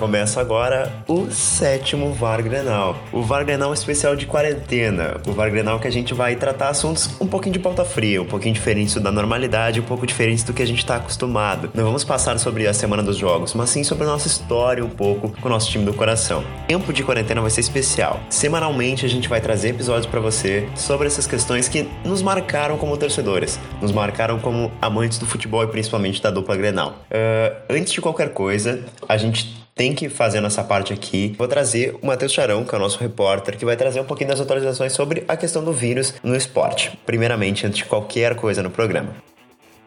Começa agora o sétimo VAR Grenal. O VAR Grenal especial de quarentena. O VAR Grenal que a gente vai tratar assuntos um pouquinho de pauta fria, um pouquinho diferente da normalidade, um pouco diferente do que a gente está acostumado. Não vamos passar sobre a semana dos jogos, mas sim sobre a nossa história um pouco com o nosso time do coração. Tempo de quarentena vai ser especial. Semanalmente a gente vai trazer episódios para você sobre essas questões que nos marcaram como torcedores, nos marcaram como amantes do futebol e principalmente da dupla Grenal. Uh, antes de qualquer coisa, a gente tem que fazer nossa parte aqui. Vou trazer o Matheus Charão, que é o nosso repórter, que vai trazer um pouquinho das atualizações sobre a questão do vírus no esporte. Primeiramente, antes de qualquer coisa no programa.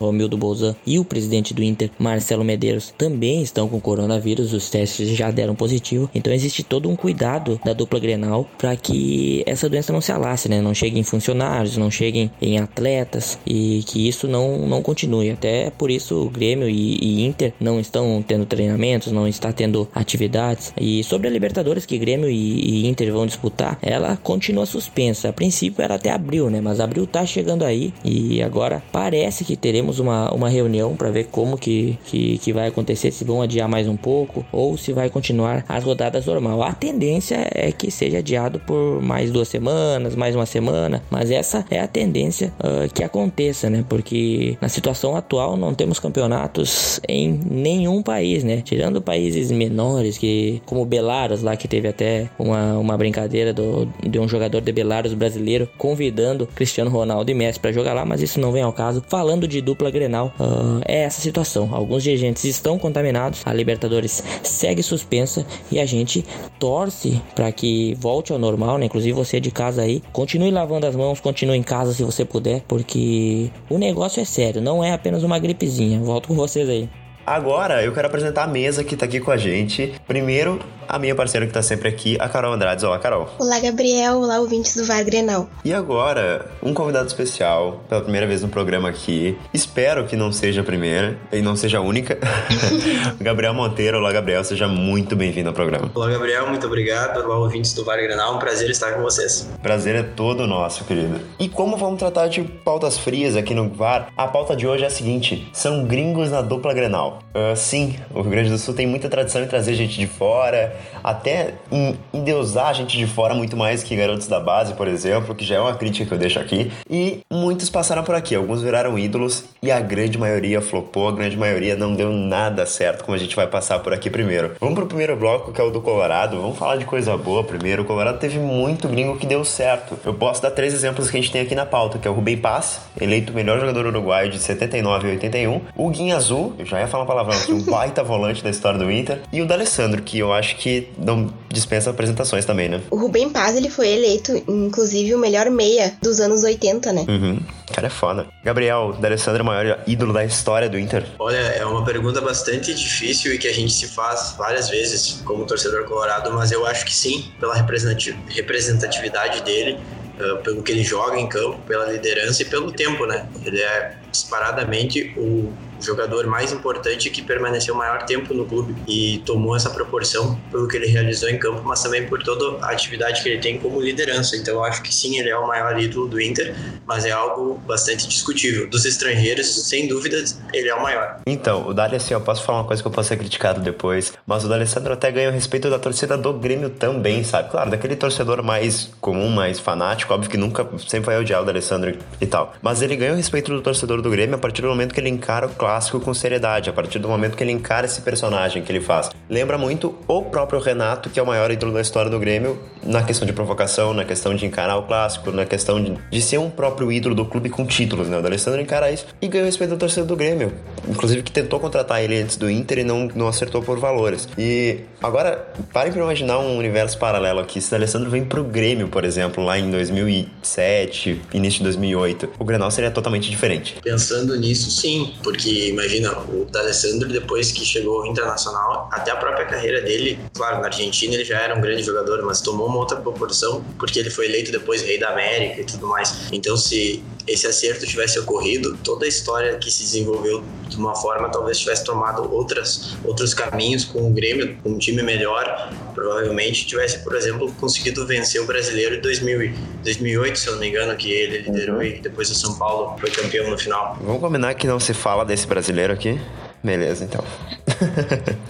Romildo Bolzan e o presidente do Inter, Marcelo Medeiros, também estão com coronavírus, os testes já deram positivo. Então existe todo um cuidado da dupla Grenal para que essa doença não se alasse, né? Não chegue em funcionários, não cheguem em atletas e que isso não, não continue. Até por isso o Grêmio e, e Inter não estão tendo treinamentos, não está tendo atividades. E sobre a Libertadores que Grêmio e, e Inter vão disputar, ela continua suspensa. A princípio era até abril, né? Mas abril tá chegando aí e agora parece que teremos uma, uma reunião para ver como que, que, que vai acontecer, se vão adiar mais um pouco ou se vai continuar as rodadas normal. A tendência é que seja adiado por mais duas semanas, mais uma semana, mas essa é a tendência uh, que aconteça, né? Porque na situação atual não temos campeonatos em nenhum país, né? Tirando países menores, que como Belarus lá, que teve até uma, uma brincadeira do, de um jogador de Belarus brasileiro convidando Cristiano Ronaldo e Messi para jogar lá, mas isso não vem ao caso. Falando de dupla Grenal uh, é essa situação. Alguns dirigentes estão contaminados, a Libertadores segue suspensa e a gente torce para que volte ao normal, né? Inclusive você de casa aí, continue lavando as mãos, continue em casa se você puder, porque o negócio é sério, não é apenas uma gripezinha. Volto com vocês aí. Agora eu quero apresentar a mesa que tá aqui com a gente. Primeiro, a minha parceira que tá sempre aqui, a Carol Andrades. Olá, Carol. Olá, Gabriel. Olá, ouvintes do VAR Grenal. E agora, um convidado especial, pela primeira vez no programa aqui. Espero que não seja a primeira e não seja a única. Gabriel Monteiro. Olá, Gabriel. Seja muito bem-vindo ao programa. Olá, Gabriel. Muito obrigado. Olá, ouvintes do VAR Grenal. Um prazer estar com vocês. Prazer é todo nosso, querido. E como vamos tratar de pautas frias aqui no VAR, a pauta de hoje é a seguinte: são gringos na dupla Grenal. Uh, sim, o Rio Grande do Sul tem muita tradição em trazer gente de fora, até em endeusar gente de fora muito mais que garotos da base, por exemplo, que já é uma crítica que eu deixo aqui. E muitos passaram por aqui, alguns viraram ídolos e a grande maioria flopou, a grande maioria não deu nada certo, como a gente vai passar por aqui primeiro. Vamos pro primeiro bloco, que é o do Colorado. Vamos falar de coisa boa primeiro. O Colorado teve muito gringo que deu certo. Eu posso dar três exemplos que a gente tem aqui na pauta, que é o Rubem Paz, eleito o melhor jogador uruguaio de 79 e 81. O Guinha Azul, eu já ia falar uma palavrão aqui, um baita volante da história do Inter. E o D'Alessandro, que eu acho que não dispensa apresentações também, né? O Rubem Paz, ele foi eleito, inclusive, o melhor meia dos anos 80, né? Uhum. Cara, é foda. Gabriel, D'Alessandro é o maior ídolo da história do Inter? Olha, é uma pergunta bastante difícil e que a gente se faz várias vezes como torcedor colorado, mas eu acho que sim, pela representatividade dele, uh, pelo que ele joga em campo, pela liderança e pelo tempo, né? Ele é disparadamente o jogador mais importante que permaneceu maior tempo no clube e tomou essa proporção pelo que ele realizou em campo, mas também por toda a atividade que ele tem como liderança. Então eu acho que sim, ele é o maior ídolo do Inter, mas é algo bastante discutível. Dos estrangeiros, sem dúvidas, ele é o maior. Então, o Dali, assim, eu posso falar uma coisa que eu posso ser criticado depois, mas o D'Alessandro até ganha o respeito da torcida do Grêmio também, sabe? Claro, daquele torcedor mais comum, mais fanático, óbvio que nunca, sempre vai odiar o D'Alessandro e tal. Mas ele ganha o respeito do torcedor do Grêmio a partir do momento que ele encara o clássico com seriedade, a partir do momento que ele encara esse personagem que ele faz. Lembra muito o próprio Renato, que é o maior ídolo da história do Grêmio, na questão de provocação, na questão de encarar o clássico, na questão de, de ser um próprio ídolo do clube com títulos, né? O Alessandro encara isso e ganhou respeito da torcida do Grêmio. Inclusive que tentou contratar ele antes do Inter e não, não acertou por valores. E agora, parem para imaginar um universo paralelo aqui. Se o Alessandro vem pro Grêmio, por exemplo, lá em 2007, início de 2008, o Grenal seria totalmente diferente. Pensando nisso, sim, porque imagina, o D'Alessandro, depois que chegou ao Internacional, até a própria carreira dele, claro, na Argentina ele já era um grande jogador, mas tomou uma outra proporção, porque ele foi eleito depois rei da América e tudo mais. Então, se esse acerto tivesse ocorrido, toda a história que se desenvolveu de uma forma talvez tivesse tomado outras, outros caminhos com o Grêmio, com um time melhor, provavelmente tivesse, por exemplo, conseguido vencer o brasileiro em 2000, 2008, se eu não me engano, que ele liderou uhum. e depois o São Paulo foi campeão no final. Vamos combinar que não se fala desse brasileiro aqui? Beleza, então.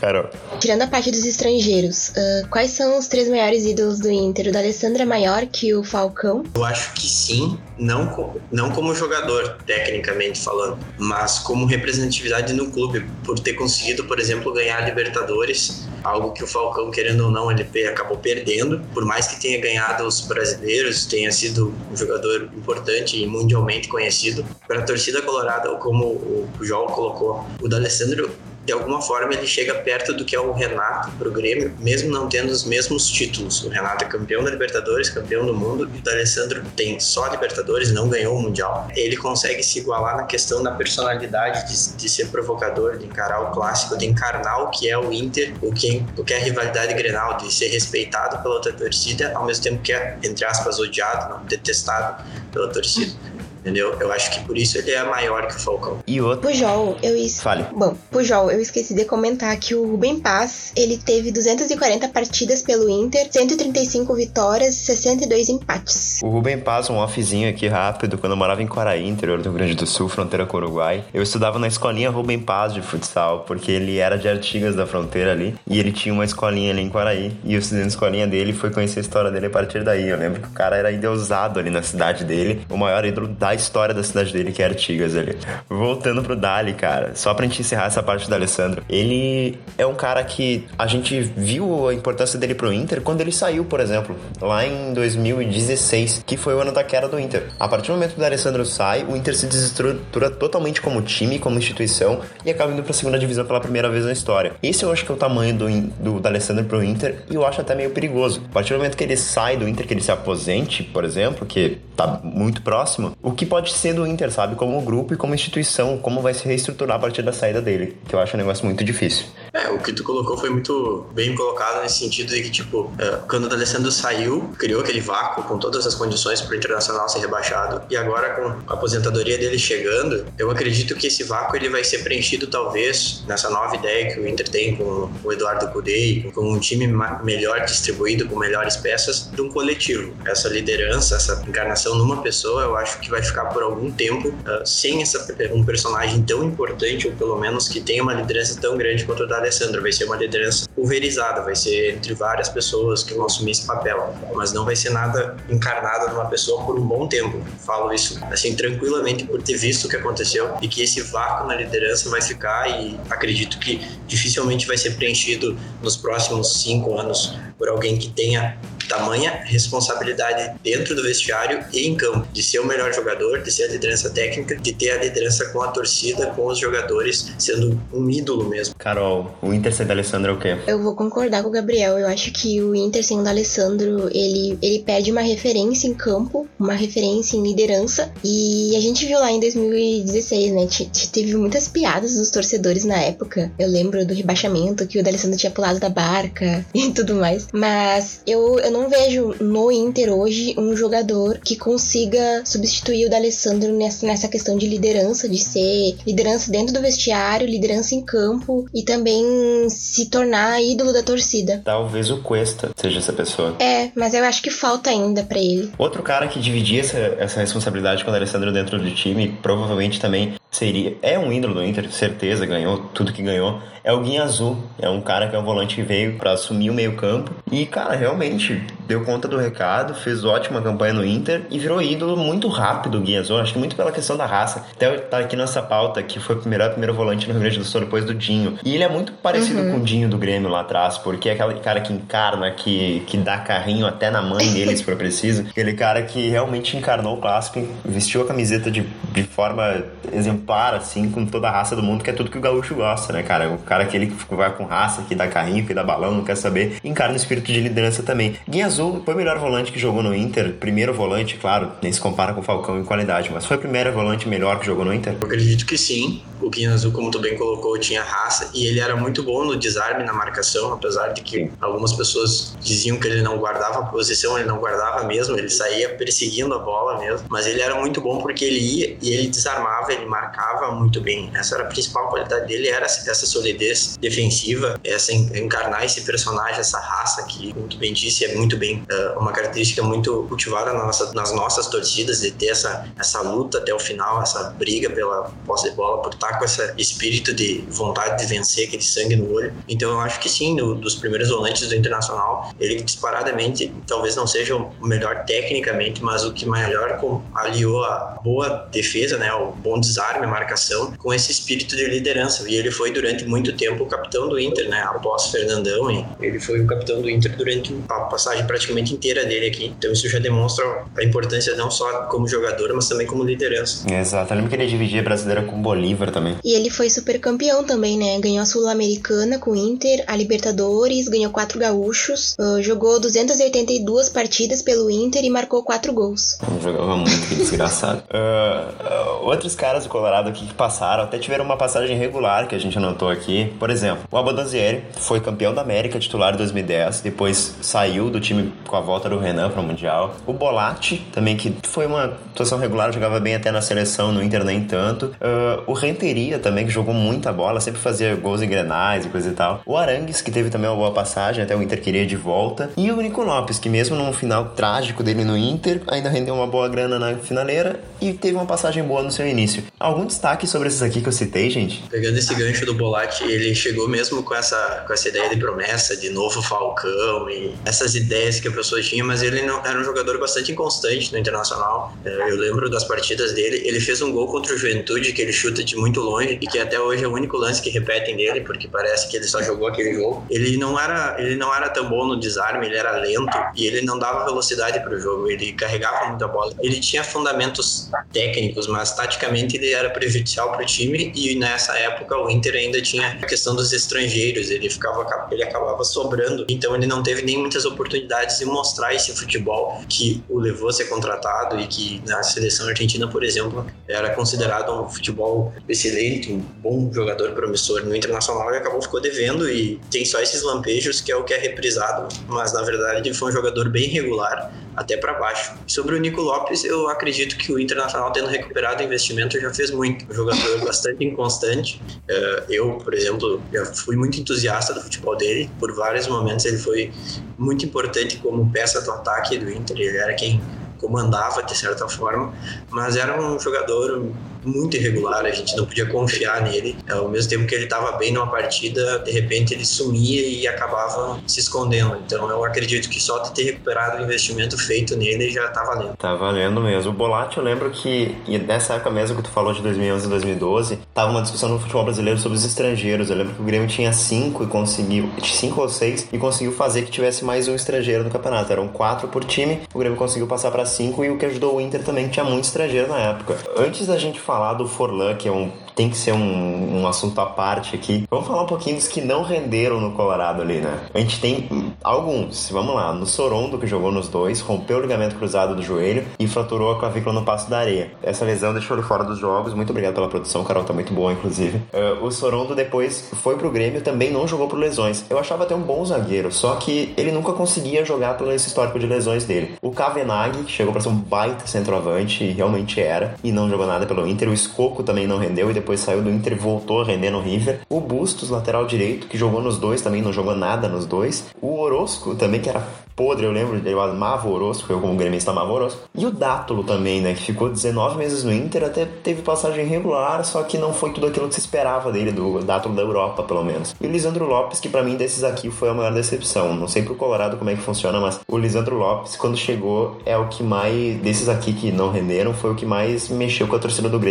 Carol. Tirando a parte dos estrangeiros, uh, quais são os três maiores ídolos do Inter? O da Alessandra é maior que o Falcão? Eu acho que sim, não, como, não como jogador, tecnicamente falando, mas como representatividade no clube, por ter conseguido, por exemplo, ganhar a Libertadores, algo que o Falcão, querendo ou não, ele acabou perdendo, por mais que tenha ganhado os brasileiros, tenha sido um jogador importante e mundialmente conhecido, para a torcida colorada, como o João colocou, o D'Alessandro de alguma forma ele chega perto do que é o Renato pro Grêmio, mesmo não tendo os mesmos títulos. O Renato é campeão da Libertadores, campeão do mundo, e o D'Alessandro tem só Libertadores, não ganhou o Mundial. Ele consegue se igualar na questão da personalidade, de, de ser provocador, de encarar o clássico, de encarnar o que é o Inter, o que, o que é a rivalidade Grenal, de ser respeitado pela outra torcida, ao mesmo tempo que é, entre aspas, odiado, não, detestado pela torcida. Entendeu? Eu acho que por isso ele é maior que o Falcão. E outro. Pujol, eu es... Fale. Bom, Pujol, eu esqueci de comentar que o Rubem Paz, ele teve 240 partidas pelo Inter, 135 vitórias, 62 empates. O Rubem Paz, um offzinho aqui rápido, quando eu morava em Quaraí, interior do Rio Grande do Sul, fronteira com o Uruguai, eu estudava na escolinha Rubem Paz de futsal, porque ele era de Artigas da fronteira ali, e ele tinha uma escolinha ali em Quaraí, e eu estudei na escolinha dele e foi conhecer a história dele a partir daí. Eu lembro que o cara era endeusado ali na cidade dele, o maior ídolo da a história da cidade dele, que é Artigas ali. Voltando pro Dali, cara, só pra gente encerrar essa parte do Alessandro, ele é um cara que a gente viu a importância dele pro Inter quando ele saiu, por exemplo, lá em 2016, que foi o ano da queda do Inter. A partir do momento que o Alessandro sai, o Inter se desestrutura totalmente como time, como instituição e acaba indo pra segunda divisão pela primeira vez na história. Esse eu acho que é o tamanho do, do, do Alessandro pro Inter e eu acho até meio perigoso. A partir do momento que ele sai do Inter, que ele se aposente, por exemplo, que tá muito próximo, o que pode ser do Inter, sabe? Como grupo e como instituição, como vai se reestruturar a partir da saída dele, que eu acho um negócio muito difícil. É, o que tu colocou foi muito bem colocado nesse sentido de que, tipo, é, quando o D'Alessandro saiu, criou aquele vácuo com todas as condições para o Internacional ser rebaixado, e agora com a aposentadoria dele chegando, eu acredito que esse vácuo ele vai ser preenchido talvez nessa nova ideia que o Inter tem com o Eduardo Cudê, com um time melhor distribuído, com melhores peças, de um coletivo. Essa liderança, essa encarnação numa pessoa, eu acho que vai ficar por algum tempo uh, sem essa, um personagem tão importante, ou pelo menos que tenha uma liderança tão grande quanto a da Alessandra. Vai ser uma liderança pulverizada, vai ser entre várias pessoas que vão assumir esse papel, mas não vai ser nada encarnado numa pessoa por um bom tempo. Falo isso assim tranquilamente por ter visto o que aconteceu e que esse vácuo na liderança vai ficar e acredito que dificilmente vai ser preenchido nos próximos cinco anos por alguém que tenha tamanha responsabilidade dentro do vestiário e em campo, de ser o melhor jogador, de ser a liderança técnica, de ter a liderança com a torcida, com os jogadores, sendo um ídolo mesmo. Carol, o Inter sem D'Alessandro é o quê? Eu vou concordar com o Gabriel. Eu acho que o Inter sem o D'Alessandro, ele, ele pede uma referência em campo, uma referência em liderança. E a gente viu lá em 2016, né? Teve muitas piadas dos torcedores na época. Eu lembro do rebaixamento, que o D'Alessandro tinha pulado da barca e tudo mais. Mas eu, eu não vejo no Inter hoje um jogador que consiga substituir o D'Alessandro nessa, nessa questão de liderança, de ser liderança dentro do vestiário, liderança em campo e também se tornar ídolo da torcida. Talvez o Cuesta seja essa pessoa. É, mas eu acho que falta ainda para ele. Outro cara que dividia essa, essa responsabilidade com o Alessandro dentro do time, provavelmente também seria. É um ídolo do Inter, certeza, ganhou tudo que ganhou. É o Guinha Azul. É um cara que é um volante que veio para assumir o meio-campo. E, cara, realmente deu conta do recado, fez ótima campanha no Inter e virou ídolo muito rápido o. Acho que muito pela questão da raça. Até tá aqui nessa pauta que foi o primeiro, primeiro volante no Rio Grande do Sul depois do Dinho. E ele é muito parecido uhum. com o Dinho do Grêmio lá atrás, porque é aquele cara que encarna, que, que dá carrinho até na mãe dele, se for preciso. Aquele cara que realmente encarnou o clássico, vestiu a camiseta de, de forma exemplar, assim, com toda a raça do mundo, que é tudo que o gaúcho gosta, né, cara? O cara aquele que vai com raça, que dá carrinho, que dá balão, não quer saber, encarna o espírito de liderança também. Guinha Foi o melhor volante que jogou no Inter, primeiro volante, claro, nem se compara com o Falcão em qualidade, mas foi o primeiro volante melhor que jogou no Inter? Eu acredito que sim. O Guinha Azul, como tu bem colocou, tinha raça e ele era muito bom no desarme, na marcação, apesar de que algumas pessoas diziam que ele não guardava a posição, ele não guardava mesmo, ele saía perseguindo a bola mesmo, mas ele era muito bom porque ele ia e ele desarmava, ele marcava muito bem. Essa era a principal qualidade dele, era essa solidez defensiva, essa encarnar esse personagem, essa raça que, como tu bem disse, é muito bem. Uh, uma característica muito cultivada na nossa, nas nossas torcidas, de ter essa, essa luta até o final, essa briga pela posse de bola, por estar com esse espírito de vontade de vencer, aquele sangue no olho. Então eu acho que sim, dos primeiros volantes do Internacional, ele disparadamente talvez não seja o melhor tecnicamente, mas o que melhor aliou a boa defesa, né, o bom desarme, a marcação, com esse espírito de liderança. E ele foi durante muito tempo o capitão do Inter, né, após Fernandão, e ele foi o capitão do Inter durante a passagem praticamente inteira dele aqui. Então isso já demonstra a importância não só como jogador, mas também como liderança. Exato. Eu lembro que ele dividia a brasileira com o Bolívar também. E ele foi super campeão também, né? Ganhou a Sul-Americana com o Inter, a Libertadores, ganhou quatro gaúchos, uh, jogou 282 partidas pelo Inter e marcou quatro gols. Jogava muito, que desgraçado. uh, uh, outros caras do Colorado aqui que passaram, até tiveram uma passagem regular que a gente anotou aqui. Por exemplo, o Abondanzieri foi campeão da América, titular em 2010, depois saiu do time com a volta do Renan para o Mundial. O Bolatti, também, que foi uma atuação regular, jogava bem até na seleção, no Inter nem tanto. Uh, o Renteria também, que jogou muita bola, sempre fazia gols em grenais e coisa e tal. O Arangues, que teve também uma boa passagem, até o Inter queria de volta. E o Nico Lopes, que mesmo num final trágico dele no Inter, ainda rendeu uma boa grana na finaleira e teve uma passagem boa no seu início. Algum destaque sobre esses aqui que eu citei, gente? Pegando esse gancho do Bolatti, ele chegou mesmo com essa, com essa ideia de promessa, de novo Falcão e essas ideias que a pessoa tinha, mas ele não era um jogador bastante inconstante no Internacional. É, eu lembro das partidas dele, ele fez um gol contra o Juventude que ele chuta de muito longe e que até hoje é o único lance que repetem dele, porque parece que ele só jogou aquele gol. Ele não era, ele não era tão bom no desarme, ele era lento e ele não dava velocidade para o jogo, ele carregava muita bola. Ele tinha fundamentos técnicos, mas taticamente ele era prejudicial para o time e nessa época o Inter ainda tinha a questão dos estrangeiros, ele ficava ele acabava sobrando, então ele não teve nem muitas oportunidades de mostrar esse futebol que o levou a ser contratado e que na seleção argentina, por exemplo, era considerado um futebol excelente, um bom jogador promissor no internacional e acabou ficou devendo e tem só esses lampejos que é o que é reprisado, mas na verdade foi um jogador bem regular até para baixo. Sobre o Nico Lopes, eu acredito que o Internacional tendo recuperado o investimento já fez muito. Um jogador bastante inconstante. Eh, eu, por exemplo, já fui muito entusiasta do futebol dele. Por vários momentos ele foi muito importante como peça do ataque do Inter. Ele era quem comandava de certa forma, mas era um jogador muito irregular, a gente não podia confiar nele. Ao mesmo tempo que ele estava bem numa partida, de repente ele sumia e acabava se escondendo. Então eu acredito que só de ter recuperado o investimento feito nele já tá valendo. Tá valendo mesmo. O Bolatti, eu lembro que nessa época mesmo que tu falou de 2011 e 2012, tava uma discussão no futebol brasileiro sobre os estrangeiros. Eu lembro que o Grêmio tinha cinco e conseguiu, cinco ou seis, e conseguiu fazer que tivesse mais um estrangeiro no campeonato. Eram quatro por time, o Grêmio conseguiu passar para cinco e o que ajudou o Inter também, que tinha muito estrangeiro na época. Antes da gente falar do Forlan, que é um tem que ser um, um assunto à parte aqui. Vamos falar um pouquinho dos que não renderam no Colorado ali, né? A gente tem alguns, vamos lá, no Sorondo, que jogou nos dois, rompeu o ligamento cruzado do joelho e fraturou a clavícula no passo da areia. Essa lesão deixou ele fora dos jogos. Muito obrigado pela produção, Carol, tá muito boa, inclusive. Uh, o Sorondo depois foi pro Grêmio, também não jogou por lesões. Eu achava até um bom zagueiro, só que ele nunca conseguia jogar pelo esse histórico de lesões dele. O Kavenag chegou para ser um baita centroavante, e realmente era, e não jogou nada pelo Inter. O Escoco também não rendeu e depois saiu do Inter voltou a render no River. O Bustos, lateral direito, que jogou nos dois, também não jogou nada nos dois. O Orosco também, que era podre, eu lembro, eu amava o Orosco, eu como gremista amava o Orosco. E o Dátulo também, né, que ficou 19 meses no Inter, até teve passagem regular, só que não foi tudo aquilo que se esperava dele, do Dátulo da Europa, pelo menos. E o Lisandro Lopes, que para mim desses aqui foi a maior decepção. Não sei pro Colorado como é que funciona, mas o Lisandro Lopes, quando chegou, é o que mais, desses aqui que não renderam, foi o que mais mexeu com a torcida do Grêmio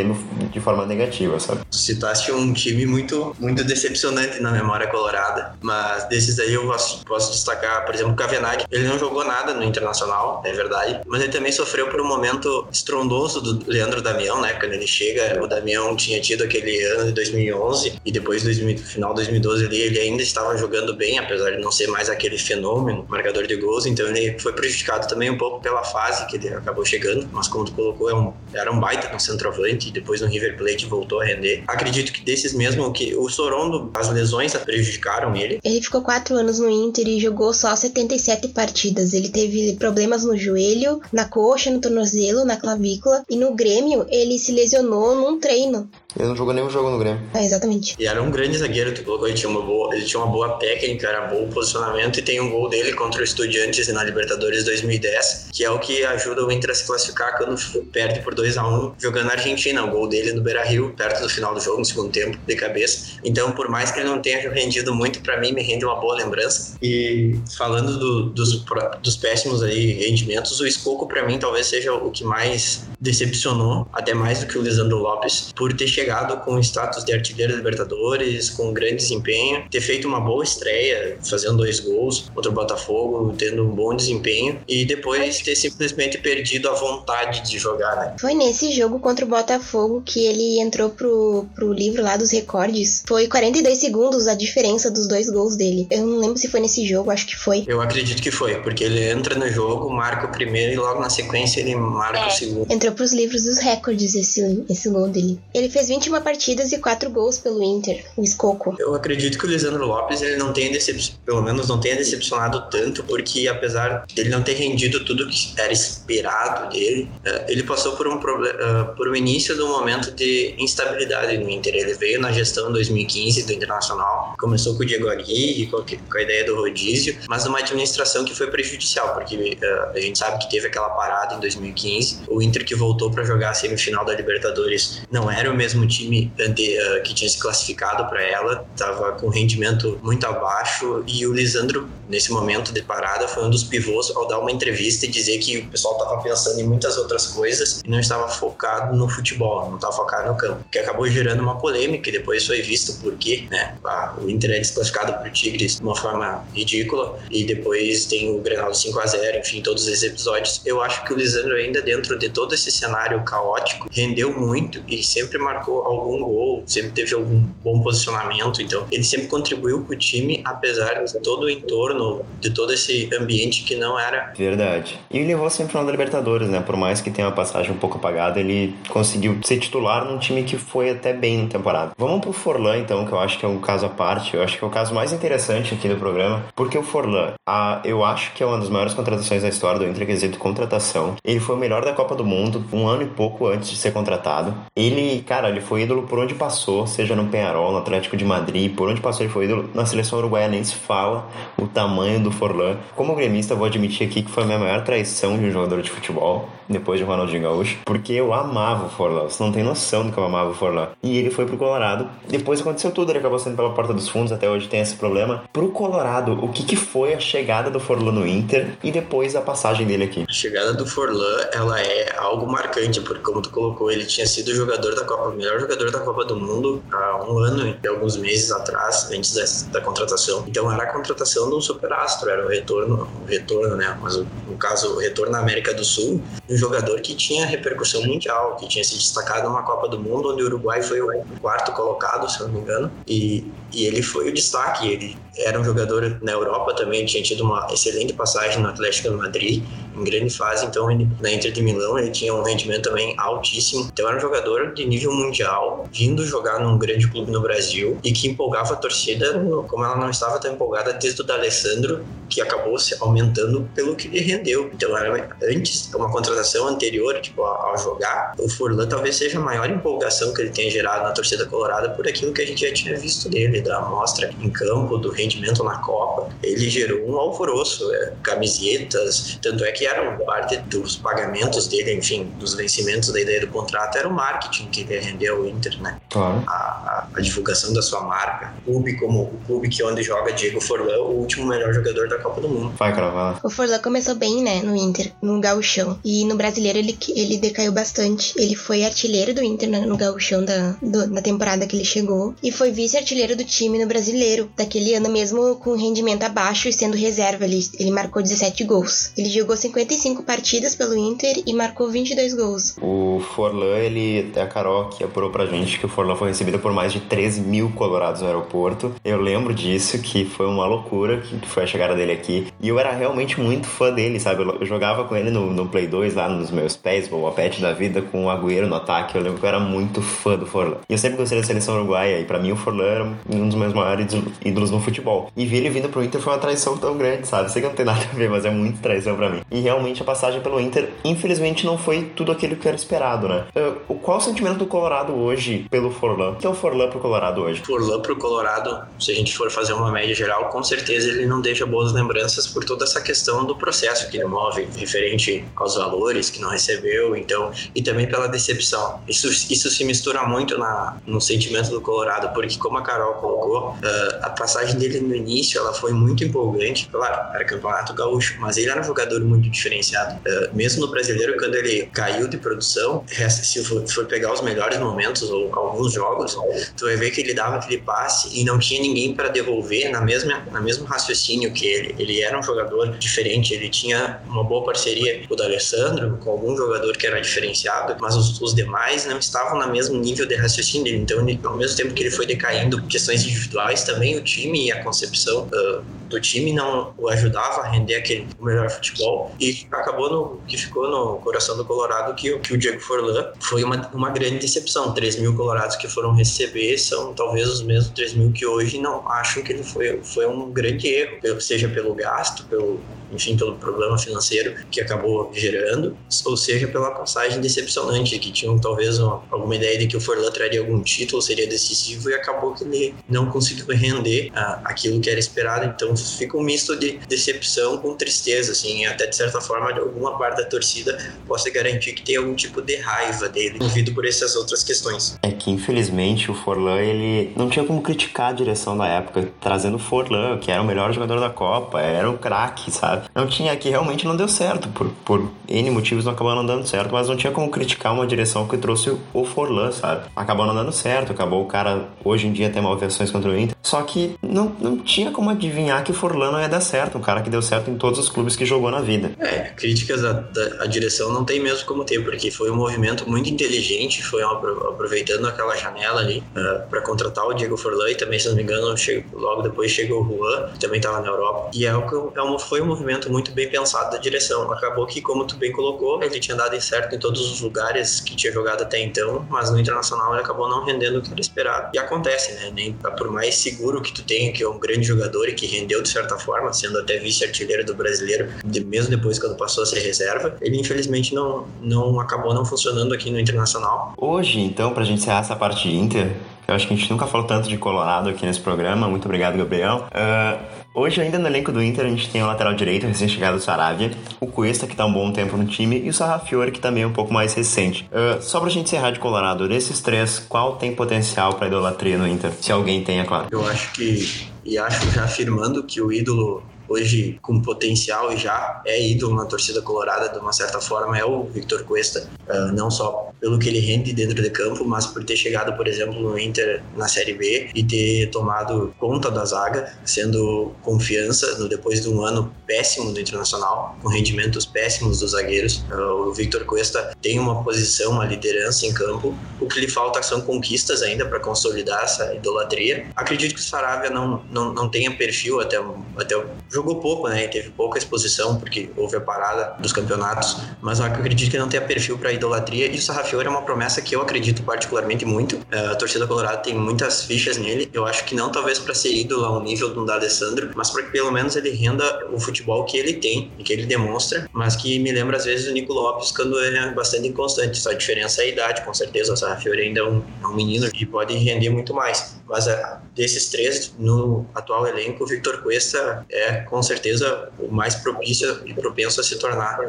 de forma negativa, sabe? Citaste um time muito, muito decepcionante na memória colorada, mas desses aí eu posso, posso destacar, por exemplo, o Kavenag. Ele não jogou nada no Internacional, é verdade, mas ele também sofreu por um momento estrondoso do Leandro Damião, né? Quando ele chega, o Damião tinha tido aquele ano de 2011 e depois, no final de 2012, ali, ele ainda estava jogando bem, apesar de não ser mais aquele fenômeno, marcador de gols, então ele foi prejudicado também um pouco pela fase que ele acabou chegando, mas como tu colocou, é um, era um baita no centroavante que depois no River Plate voltou a render. Acredito que desses mesmo, que o Sorondo, as lesões prejudicaram ele. Ele ficou quatro anos no Inter e jogou só 77 partidas. Ele teve problemas no joelho, na coxa, no tornozelo, na clavícula. E no Grêmio, ele se lesionou num treino. Ele não jogou nenhum jogo no Grêmio. É, exatamente. E era um grande zagueiro, tu colocou, ele tinha uma boa, ele tinha uma boa técnica, era bom posicionamento e tem um gol dele contra o Estudiantes na Libertadores 2010, que é o que ajuda o Inter a se classificar quando perde por 2 a 1 jogando na Argentina. O gol dele no Beira-Rio, perto do final do jogo, no segundo tempo, de cabeça. Então, por mais que ele não tenha rendido muito, para mim me rende uma boa lembrança. E falando do, dos, dos péssimos aí rendimentos, o Escoco para mim talvez seja o que mais decepcionou, até mais do que o Lisandro Lopes, por ter chegado com o status de artilheiro Libertadores, com grande desempenho, ter feito uma boa estreia, fazendo dois gols contra o Botafogo, tendo um bom desempenho, e depois ter simplesmente perdido a vontade de jogar, né? Foi nesse jogo contra o Botafogo que ele entrou pro, pro livro lá dos recordes. Foi 42 segundos a diferença dos dois gols dele. Eu não lembro se foi nesse jogo, acho que foi. Eu acredito que foi, porque ele entra no jogo, marca o primeiro e logo na sequência ele marca é. o segundo. Entrou pros livros dos recordes esse, esse gol dele. Ele fez 21 partidas e 4 gols pelo Inter, o Escoco. Eu acredito que o Lisandro Lopes ele não tenha decepcionado, pelo menos não tenha decepcionado tanto, porque apesar dele não ter rendido tudo que era esperado dele, eh, ele passou por um eh, por um início de um momento de instabilidade no Inter. Ele veio na gestão 2015 do Internacional, começou com o Diego Aguirre, com a ideia do rodízio, mas numa administração que foi prejudicial, porque uh, a gente sabe que teve aquela parada em 2015. O Inter que voltou para jogar a semifinal da Libertadores não era o mesmo time ante, uh, que tinha se classificado para ela, estava com rendimento muito abaixo e o Lisandro, nesse momento de parada, foi um dos pivôs ao dar uma entrevista e dizer que o pessoal estava pensando em muitas outras coisas e não estava focado no futebol, não estava focado no campo, que acabou gerando uma polêmica e depois foi visto porque né, o Inter é desclassificado para o Tigres de uma forma ridícula e depois tem o Grenal 5 a 0 enfim, todos esses episódios. Eu acho que o Lisandro ainda dentro de todo esse cenário caótico rendeu muito e sempre marcou algum gol, sempre teve algum bom posicionamento, então ele sempre contribuiu com o time apesar de todo o entorno, de todo esse ambiente que não era verdade. E levou sempre final da Libertadores, né? Por mais que tenha uma passagem um pouco apagada, ele conseguiu ser titular num time que foi até bem na temporada. Vamos pro Forlan então, que eu acho que é um caso à parte, eu acho que é o caso mais interessante aqui do programa, porque o Forlan, a, eu acho que é uma das maiores contratações da história do Inter, quesito contratação. Ele foi o melhor da Copa do Mundo um ano e pouco antes de ser contratado. Ele, cara, ele foi ídolo por onde passou, seja no Penharol, no Atlético de Madrid, por onde passou ele foi ídolo. Na seleção uruguaia nem se fala o tamanho do Forlan. Como gremista, vou admitir aqui que foi a minha maior traição de um jogador de futebol, depois de Ronaldinho Gaúcho, porque eu amava o Forlan. Você não tem noção do que eu amava o Forlan. E ele foi pro Colorado. Depois aconteceu tudo, ele acabou saindo pela porta dos fundos, até hoje tem esse problema. Pro Colorado, o que, que foi a chegada do Forlan no Inter e depois a passagem dele aqui? A chegada do Forlan, ela é algo marcante, porque como tu colocou, ele tinha sido jogador da Copa, o melhor jogador da Copa do Mundo há um ano e alguns meses atrás, antes da, contratação. Então era a contratação de um superastro, era o retorno, o retorno, né? Mas no caso, o retorno na América do Sul, um jogador que tinha repercussão mundial, que tinha se destacado numa Copa do Mundo, onde o Uruguai foi o quarto colocado, se não me engano, e, e ele foi o destaque. Ele era um jogador na Europa também, tinha tido uma excelente passagem no Atlético de Madrid, em grande fase, então ele, na Inter de Milão ele tinha um rendimento também altíssimo. Então era um jogador de nível mundial, vindo jogar num grande clube no Brasil e que empolgava a torcida, como ela não estava tão empolgada desde o D'Alessandro, que acabou se aumentando pelo que ele rendeu. Então era antes, uma contratação anterior, tipo, ao jogar, o Furlan talvez seja a maior empolgação que ele tenha gerado na torcida colorada por aquilo que a gente já tinha visto dele, da amostra em campo, do rendimento na Copa. Ele gerou um alvoroço, é, camisetas, tanto é que eram parte dos pagamentos dele, enfim, dos vencimentos da ideia do contrato, era o marketing que ele rendeu ao Inter, né? Claro. A, a, a, divulgação da sua marca. O clube como o clube que onde joga Diego Forlan, o último melhor jogador da Copa do Mundo. Vai, cravar. O Forlan começou bem, né, no Inter, no gauchão. E no brasileiro ele, ele decaiu bastante. Ele foi artilheiro do Inter né, no gauchão da, do, da temporada que ele chegou. E foi vice-artilheiro do, time no brasileiro daquele ano, mesmo com rendimento abaixo e sendo reserva. Ele, ele marcou 17 gols. Ele jogou 55 partidas pelo Inter e marcou 22 gols. O Forlan, ele, até a Carol que apurou pra gente que o Forlan foi recebido por mais de 3 mil colorados no aeroporto. Eu lembro disso, que foi uma loucura que foi a chegada dele aqui. E eu era realmente muito fã dele, sabe? Eu jogava com ele no, no Play 2 lá nos meus pés, o pet da vida, com o Agüero no ataque. Eu lembro que eu era muito fã do Forlan. E eu sempre gostei da seleção uruguaia, e para mim o Forlan era um dos meus maiores ídolos no futebol. E ver ele vindo pro Inter foi uma traição tão grande, sabe? Sei que não tem nada a ver, mas é muito traição para mim. E realmente a passagem pelo Inter, infelizmente, não foi tudo aquilo que era esperado, né? Uh, qual o sentimento do Colorado hoje pelo Forlan? O que é o Forlan pro Colorado hoje? Forlan pro Colorado, se a gente for fazer uma média geral, com certeza ele não deixa boas lembranças por toda essa questão do processo que ele move, referente aos valores que não recebeu, então, e também pela decepção. Isso, isso se mistura muito na, no sentimento do Colorado, porque como a Carol colocou, uh, a passagem dele no início ela foi muito empolgante, claro, era campeonato gaúcho, mas ele era um jogador muito diferenciado. Uh, mesmo no brasileiro, quando ele caiu de produção, se for, pegar os melhores momentos ou alguns jogos, tu vai ver que ele dava aquele passe e não tinha ninguém para devolver na mesma, na mesmo raciocínio que ele. Ele era um jogador diferente, ele tinha uma boa parceria com o D'Alessandro, com algum jogador que era diferenciado, mas os, os demais não estavam no mesmo nível de raciocínio dele. Então, ele, ao mesmo tempo que ele foi decaindo questões individuais, também o time e a concepção uh, do time não o ajudava a render aquele o melhor futebol e acabou no que ficou no coração do Colorado que, que o Diego Forlan foi uma, uma grande decepção. 3 mil colorados que foram receber são talvez os mesmos 3 mil que hoje não acham que ele foi, foi um grande erro, seja pelo gasto, pelo enfim, pelo problema financeiro que acabou gerando, ou seja, pela passagem decepcionante, que tinham talvez uma, alguma ideia de que o Forlan traria algum título, seria decisivo, e acabou que ele não conseguiu render ah, aquilo que era esperado. Então fica um misto de decepção com tristeza, assim, até de certa forma, de alguma parte da torcida possa garantir que tem algum tipo de raiva dele, movido por essas outras questões. É que, infelizmente, o Forlan, ele não tinha como criticar a direção da época, trazendo o Forlan, que era o melhor jogador da Copa, era o craque, sabe? Não tinha, que realmente não deu certo, por, por N motivos não acabou não dando certo, mas não tinha como criticar uma direção que trouxe o Forlan, sabe? Acabou não dando certo, acabou o cara hoje em dia tem malversões contra o Inter, só que não, não tinha como adivinhar que Forlan ia dar certo, um cara que deu certo em todos os clubes que jogou na vida. É, críticas à, à direção não tem mesmo como ter, porque foi um movimento muito inteligente, foi aproveitando aquela janela ali uh, ah, para contratar o Diego Forlan e também, se não me engano, chegou, logo depois chegou o Juan, que também estava na Europa, e é, é uma, foi um movimento muito bem pensado da direção. Acabou que, como tu bem colocou, ele tinha dado certo em todos os lugares que tinha jogado até então, mas no internacional ele acabou não rendendo o que era esperado. E acontece, né? Nem por mais seguro que tu tenha que é um grande jogador e que rendeu de certa forma, sendo até vice-artilheiro do brasileiro, de, mesmo depois quando passou a ser reserva, ele infelizmente não, não acabou não funcionando aqui no internacional. Hoje, então, pra gente encerrar essa parte de Inter, eu acho que a gente nunca falou tanto de Colorado aqui nesse programa. Muito obrigado, Gabriel. Uh, Hoje, ainda no elenco do Inter, a gente tem o lateral direito, recém-chegado do Saravia, o Cuesta, que tá um bom tempo no time, e o Sarrafiore, que também é um pouco mais recente. Uh, só pra gente encerrar de Colorado, desses três, qual tem potencial para idolatria no Inter? Se alguém tem, é claro. Eu acho que, e acho já afirmando que o ídolo hoje com potencial e já é ídolo na torcida colorada de uma certa forma é o Victor Cuesta, uh, não só pelo que ele rende dentro de campo, mas por ter chegado, por exemplo, no Inter na Série B e ter tomado conta da zaga, sendo confiança no depois de um ano péssimo do Internacional, com rendimentos péssimos dos zagueiros. Uh, o Victor Cuesta tem uma posição, uma liderança em campo. O que lhe falta são conquistas ainda para consolidar essa idolatria. Acredito que o Saravia não, não, não tenha perfil até, até jogou pouco, né? E teve pouca exposição, porque houve a parada dos campeonatos. Mas acredito que não tenha perfil para idolatria. E o Sarrafiore é uma promessa que eu acredito particularmente muito. É, a torcida colorada tem muitas fichas nele. Eu acho que não talvez para ser ídolo ao nível do D'Alessandro, mas para que pelo menos ele renda o futebol que ele tem e que ele demonstra. Mas que me lembra às vezes do Nico Lopes quando ele é bastante inconstante. Só a diferença é a idade, com certeza. O Sarrafiore ainda é um, é um menino e pode render muito mais. Mas é, desses três, no atual elenco, o Victor Cuesta é com certeza o mais propício e propenso a se tornar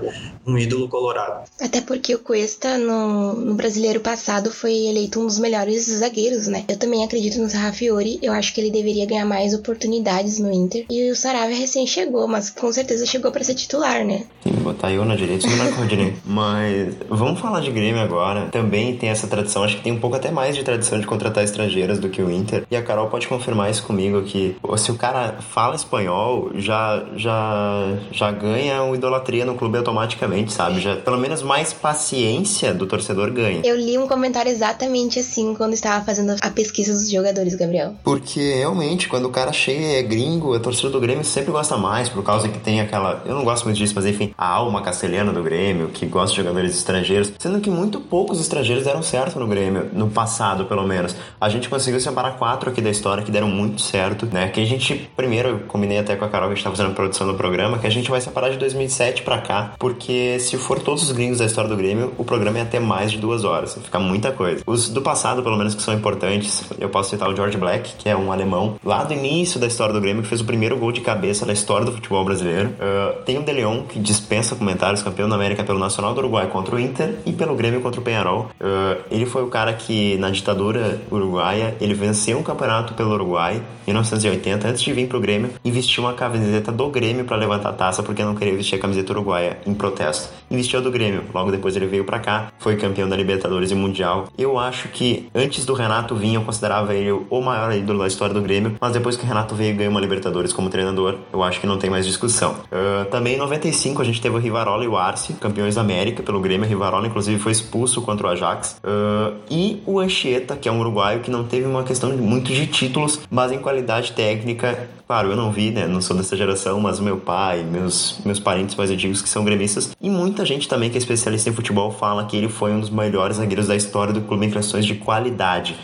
um ídolo colorado. Até porque o Cuesta no, no brasileiro passado foi eleito um dos melhores zagueiros, né? Eu também acredito no Sarrafiori, eu acho que ele deveria ganhar mais oportunidades no Inter. E o Saravia recém chegou, mas com certeza chegou para ser titular, né? Sim, botar eu na direita, não marcou direito. Mas vamos falar de Grêmio agora. Também tem essa tradição, acho que tem um pouco até mais de tradição de contratar estrangeiras do que o Inter. Inter. E a Carol pode confirmar isso comigo que se o cara fala espanhol, já já já ganha uma idolatria no clube automaticamente, sabe? Já pelo menos mais paciência do torcedor ganha. Eu li um comentário exatamente assim quando estava fazendo a pesquisa dos jogadores, Gabriel. Porque realmente, quando o cara chega é gringo, a torcida do Grêmio sempre gosta mais, por causa que tem aquela. Eu não gosto muito disso, mas enfim, a alma castelhana do Grêmio, que gosta de jogadores estrangeiros. Sendo que muito poucos estrangeiros deram certo no Grêmio, no passado pelo menos. A gente conseguiu separar quatro aqui da história que deram muito certo, né? Que a gente, primeiro, eu combinei até com a Carol que a gente tá fazendo a produção do programa, que a gente vai separar de 2007 para cá, porque se for todos os gringos da história do Grêmio, o programa é até mais de duas horas, fica muita coisa. Os do passado, pelo menos, que são importantes, eu posso citar o George Black, que é um alemão, lá do início da história do Grêmio, que fez o primeiro gol de cabeça na história do futebol brasileiro. Uh, tem o De Leon, que dispensa comentários, campeão da América pelo Nacional do Uruguai contra o Inter e pelo Grêmio contra o Penharol. Uh, ele foi o cara que, na ditadura uruguaia, ele venceu um campeonato pelo Uruguai em 1980, antes de vir pro Grêmio, e vestiu uma camiseta do Grêmio para levantar a taça, porque não queria vestir a camiseta uruguaia em protesto. E vestiu do Grêmio. Logo depois ele veio para cá, foi campeão da Libertadores e Mundial. Eu acho que antes do Renato vir, eu considerava ele o maior ídolo da história do Grêmio, mas depois que o Renato veio e ganhou uma Libertadores como treinador, eu acho que não tem mais discussão. Uh, também em 95 a gente teve o Rivarola e o Arce, campeões da América pelo Grêmio. O Rivarola, inclusive, foi expulso contra o Ajax. Uh, e o Anchieta, que é um uruguaio que não teve uma questão muito de títulos, mas em qualidade técnica Claro, eu não vi, né? Não sou dessa geração, mas o meu pai, meus, meus parentes mais antigos que são gremistas e muita gente também que é especialista em futebol fala que ele foi um dos melhores zagueiros da história do clube em questões de qualidade,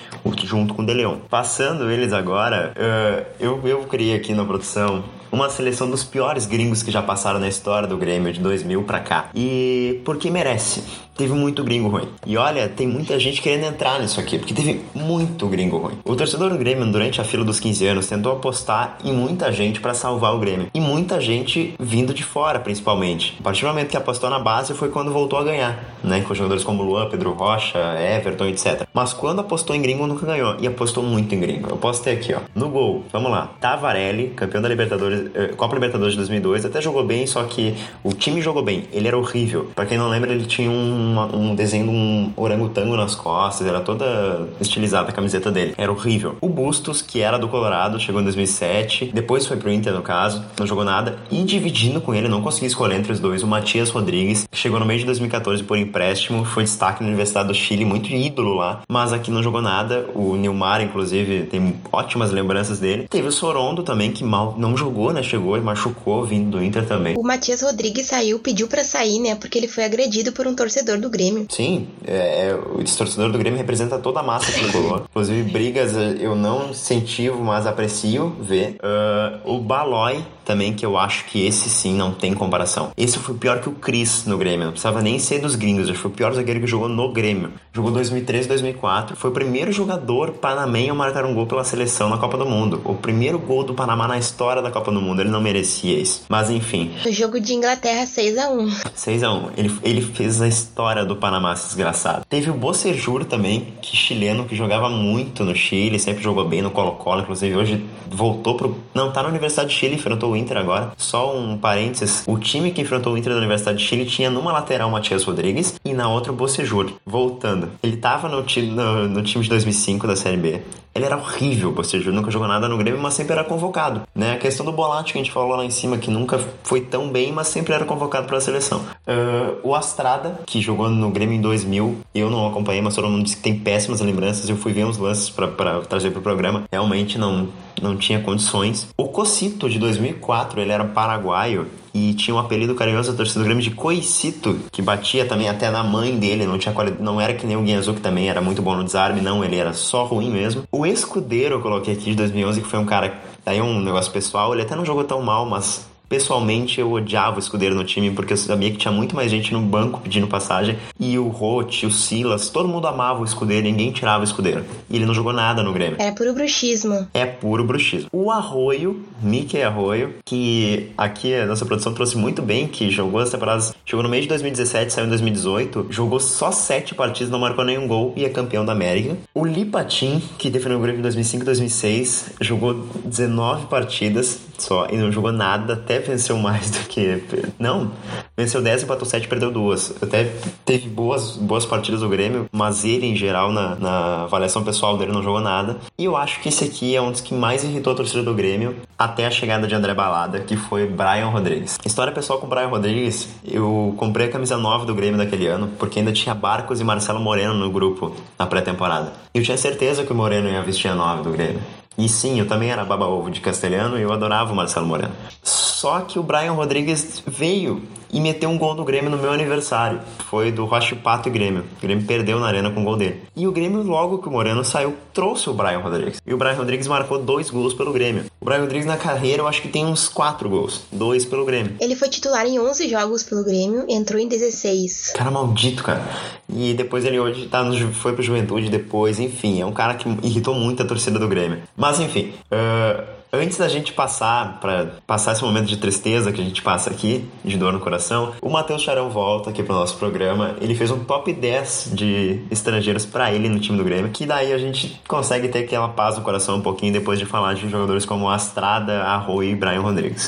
junto com o De Leon. Passando eles agora, uh, eu, eu criei aqui na produção uma seleção dos piores gringos que já passaram na história do Grêmio de 2000 para cá. E porque merece. Teve muito gringo ruim. E olha, tem muita gente querendo entrar nisso aqui, porque teve muito gringo ruim. O torcedor do Grêmio, durante a fila dos 15 anos, tentou apostar em muita gente para salvar o Grêmio. E muita gente vindo de fora, principalmente. A partir do momento que apostou na base foi quando voltou a ganhar, né? Com jogadores como Luan, Pedro Rocha, Everton, etc. Mas quando apostou em gringo, nunca ganhou. E apostou muito em gringo. Eu posso ter aqui, ó. No gol, vamos lá. Tavarelli, campeão da Libertadores, eh, Copa Libertadores de 2002, até jogou bem, só que o time jogou bem. Ele era horrível. Para quem não lembra, ele tinha um, um desenho de um orangotango nas costas, era toda estilizada a camiseta dele. Era horrível. O Bustos, que era do Colorado, chegou em 2007, depois foi pro Inter, no caso, não jogou nada, e dividindo com ele, não consegui escolher entre os dois, o Matias Rodrigues, que chegou no meio de 2014 por empréstimo, foi destaque na Universidade do Chile, muito ídolo lá, mas aqui não jogou nada. O Nilmar, inclusive, tem ótimas lembranças dele. Teve o Sorondo também, que mal não jogou, né? Chegou e machucou vindo do Inter também. O Matias Rodrigues saiu, pediu para sair, né? Porque ele foi agredido por um torcedor do Grêmio. Sim, é, é, o torcedor do Grêmio representa toda a massa tricolor. Inclusive, brigas eu não incentivo, mas aprecio ver. Uh, o Balói também, que eu acho que esse sim não tem comparação. Esse foi pior que o Cris no Grêmio. Não precisava nem ser dos gringos. Ele foi o pior zagueiro que jogou no Grêmio. Jogou 2013, 2004. Foi o primeiro jogador panamenho a marcar um gol pela seleção na Copa do Mundo. O primeiro gol do Panamá na história da Copa do Mundo. Ele não merecia isso. Mas enfim. O jogo de Inglaterra 6 a 1 6 a 1 ele, ele fez a história do Panamá, esse desgraçado. Teve o Bocejur também, que chileno, que jogava muito no Chile, sempre jogou bem no Colo-Colo. Inclusive hoje voltou pro. Não, tá na Universidade de Chile, enfrentou o Inter agora. Só um parênteses: o time que enfrentou o Inter da Universidade de Chile tinha numa lateral Matias Rodrigues e na outra o Bocejur. Voltando, ele tava no, no, no time de 2005 da Série B. Ele era horrível, ou seja, nunca jogou nada no Grêmio, mas sempre era convocado. Né? A questão do Bolatti que a gente falou lá em cima, que nunca foi tão bem, mas sempre era convocado para a seleção. Uh, o Astrada, que jogou no Grêmio em 2000, eu não acompanhei, mas todo mundo disse que tem péssimas lembranças. Eu fui ver uns lances para trazer para o programa. Realmente não, não tinha condições. O Cocito, de 2004, ele era paraguaio e tinha um apelido carinhoso da torcida do Grêmio de Coicito, que batia também até na mãe dele, não tinha não era que nem o Guianzu, que também era muito bom no desarme, não, ele era só ruim mesmo. O Escudeiro, eu coloquei aqui, de 2011, que foi um cara, daí um negócio pessoal, ele até não jogou tão mal, mas Pessoalmente, eu odiava o escudeiro no time porque eu sabia que tinha muito mais gente no banco pedindo passagem. E o Rote, o Silas, todo mundo amava o escudeiro, ninguém tirava o escudeiro. E ele não jogou nada no Grêmio. É puro bruxismo. É puro bruxismo. O Arroio, Mickey Arroio, que aqui a nossa produção trouxe muito bem, que jogou as temporadas. Jogou no mês de 2017, saiu em 2018. Jogou só sete partidas, não marcou nenhum gol e é campeão da América. O Lipatin, que defendeu o Grêmio em 2005 e 2006, jogou 19 partidas, só e não jogou nada, até venceu mais do que. Não, venceu 10, empatou 7 perdeu duas. Até teve boas, boas partidas do Grêmio, mas ele, em geral, na, na avaliação pessoal dele, não jogou nada. E eu acho que esse aqui é um dos que mais irritou a torcida do Grêmio até a chegada de André Balada, que foi Brian Rodrigues. História pessoal com Brian Rodrigues, eu comprei a camisa 9 do Grêmio daquele ano, porque ainda tinha Barcos e Marcelo Moreno no grupo na pré-temporada. Eu tinha certeza que o Moreno ia vestir a 9 do Grêmio. E sim, eu também era baba-ovo de castelhano e eu adorava o Marcelo Moreno. Só que o Brian Rodrigues veio e meteu um gol do Grêmio no meu aniversário. Foi do Rocha Pato e Grêmio. O Grêmio perdeu na arena com o gol dele. E o Grêmio, logo que o Moreno saiu, trouxe o Brian Rodrigues. E o Brian Rodrigues marcou dois gols pelo Grêmio. O Brian Rodrigues na carreira eu acho que tem uns quatro gols. Dois pelo Grêmio. Ele foi titular em 11 jogos pelo Grêmio, entrou em 16. Cara maldito, cara. E depois ele hoje tá no, foi pro Juventude depois, enfim. É um cara que irritou muito a torcida do Grêmio. Mas enfim. Uh Antes da gente passar para passar esse momento de tristeza que a gente passa aqui, de dor no coração, o Matheus Charão volta aqui pro nosso programa. Ele fez um top 10 de estrangeiros para ele no time do Grêmio, que daí a gente consegue ter aquela paz no coração um pouquinho depois de falar de jogadores como Astrada, Arroio e Brian Rodrigues.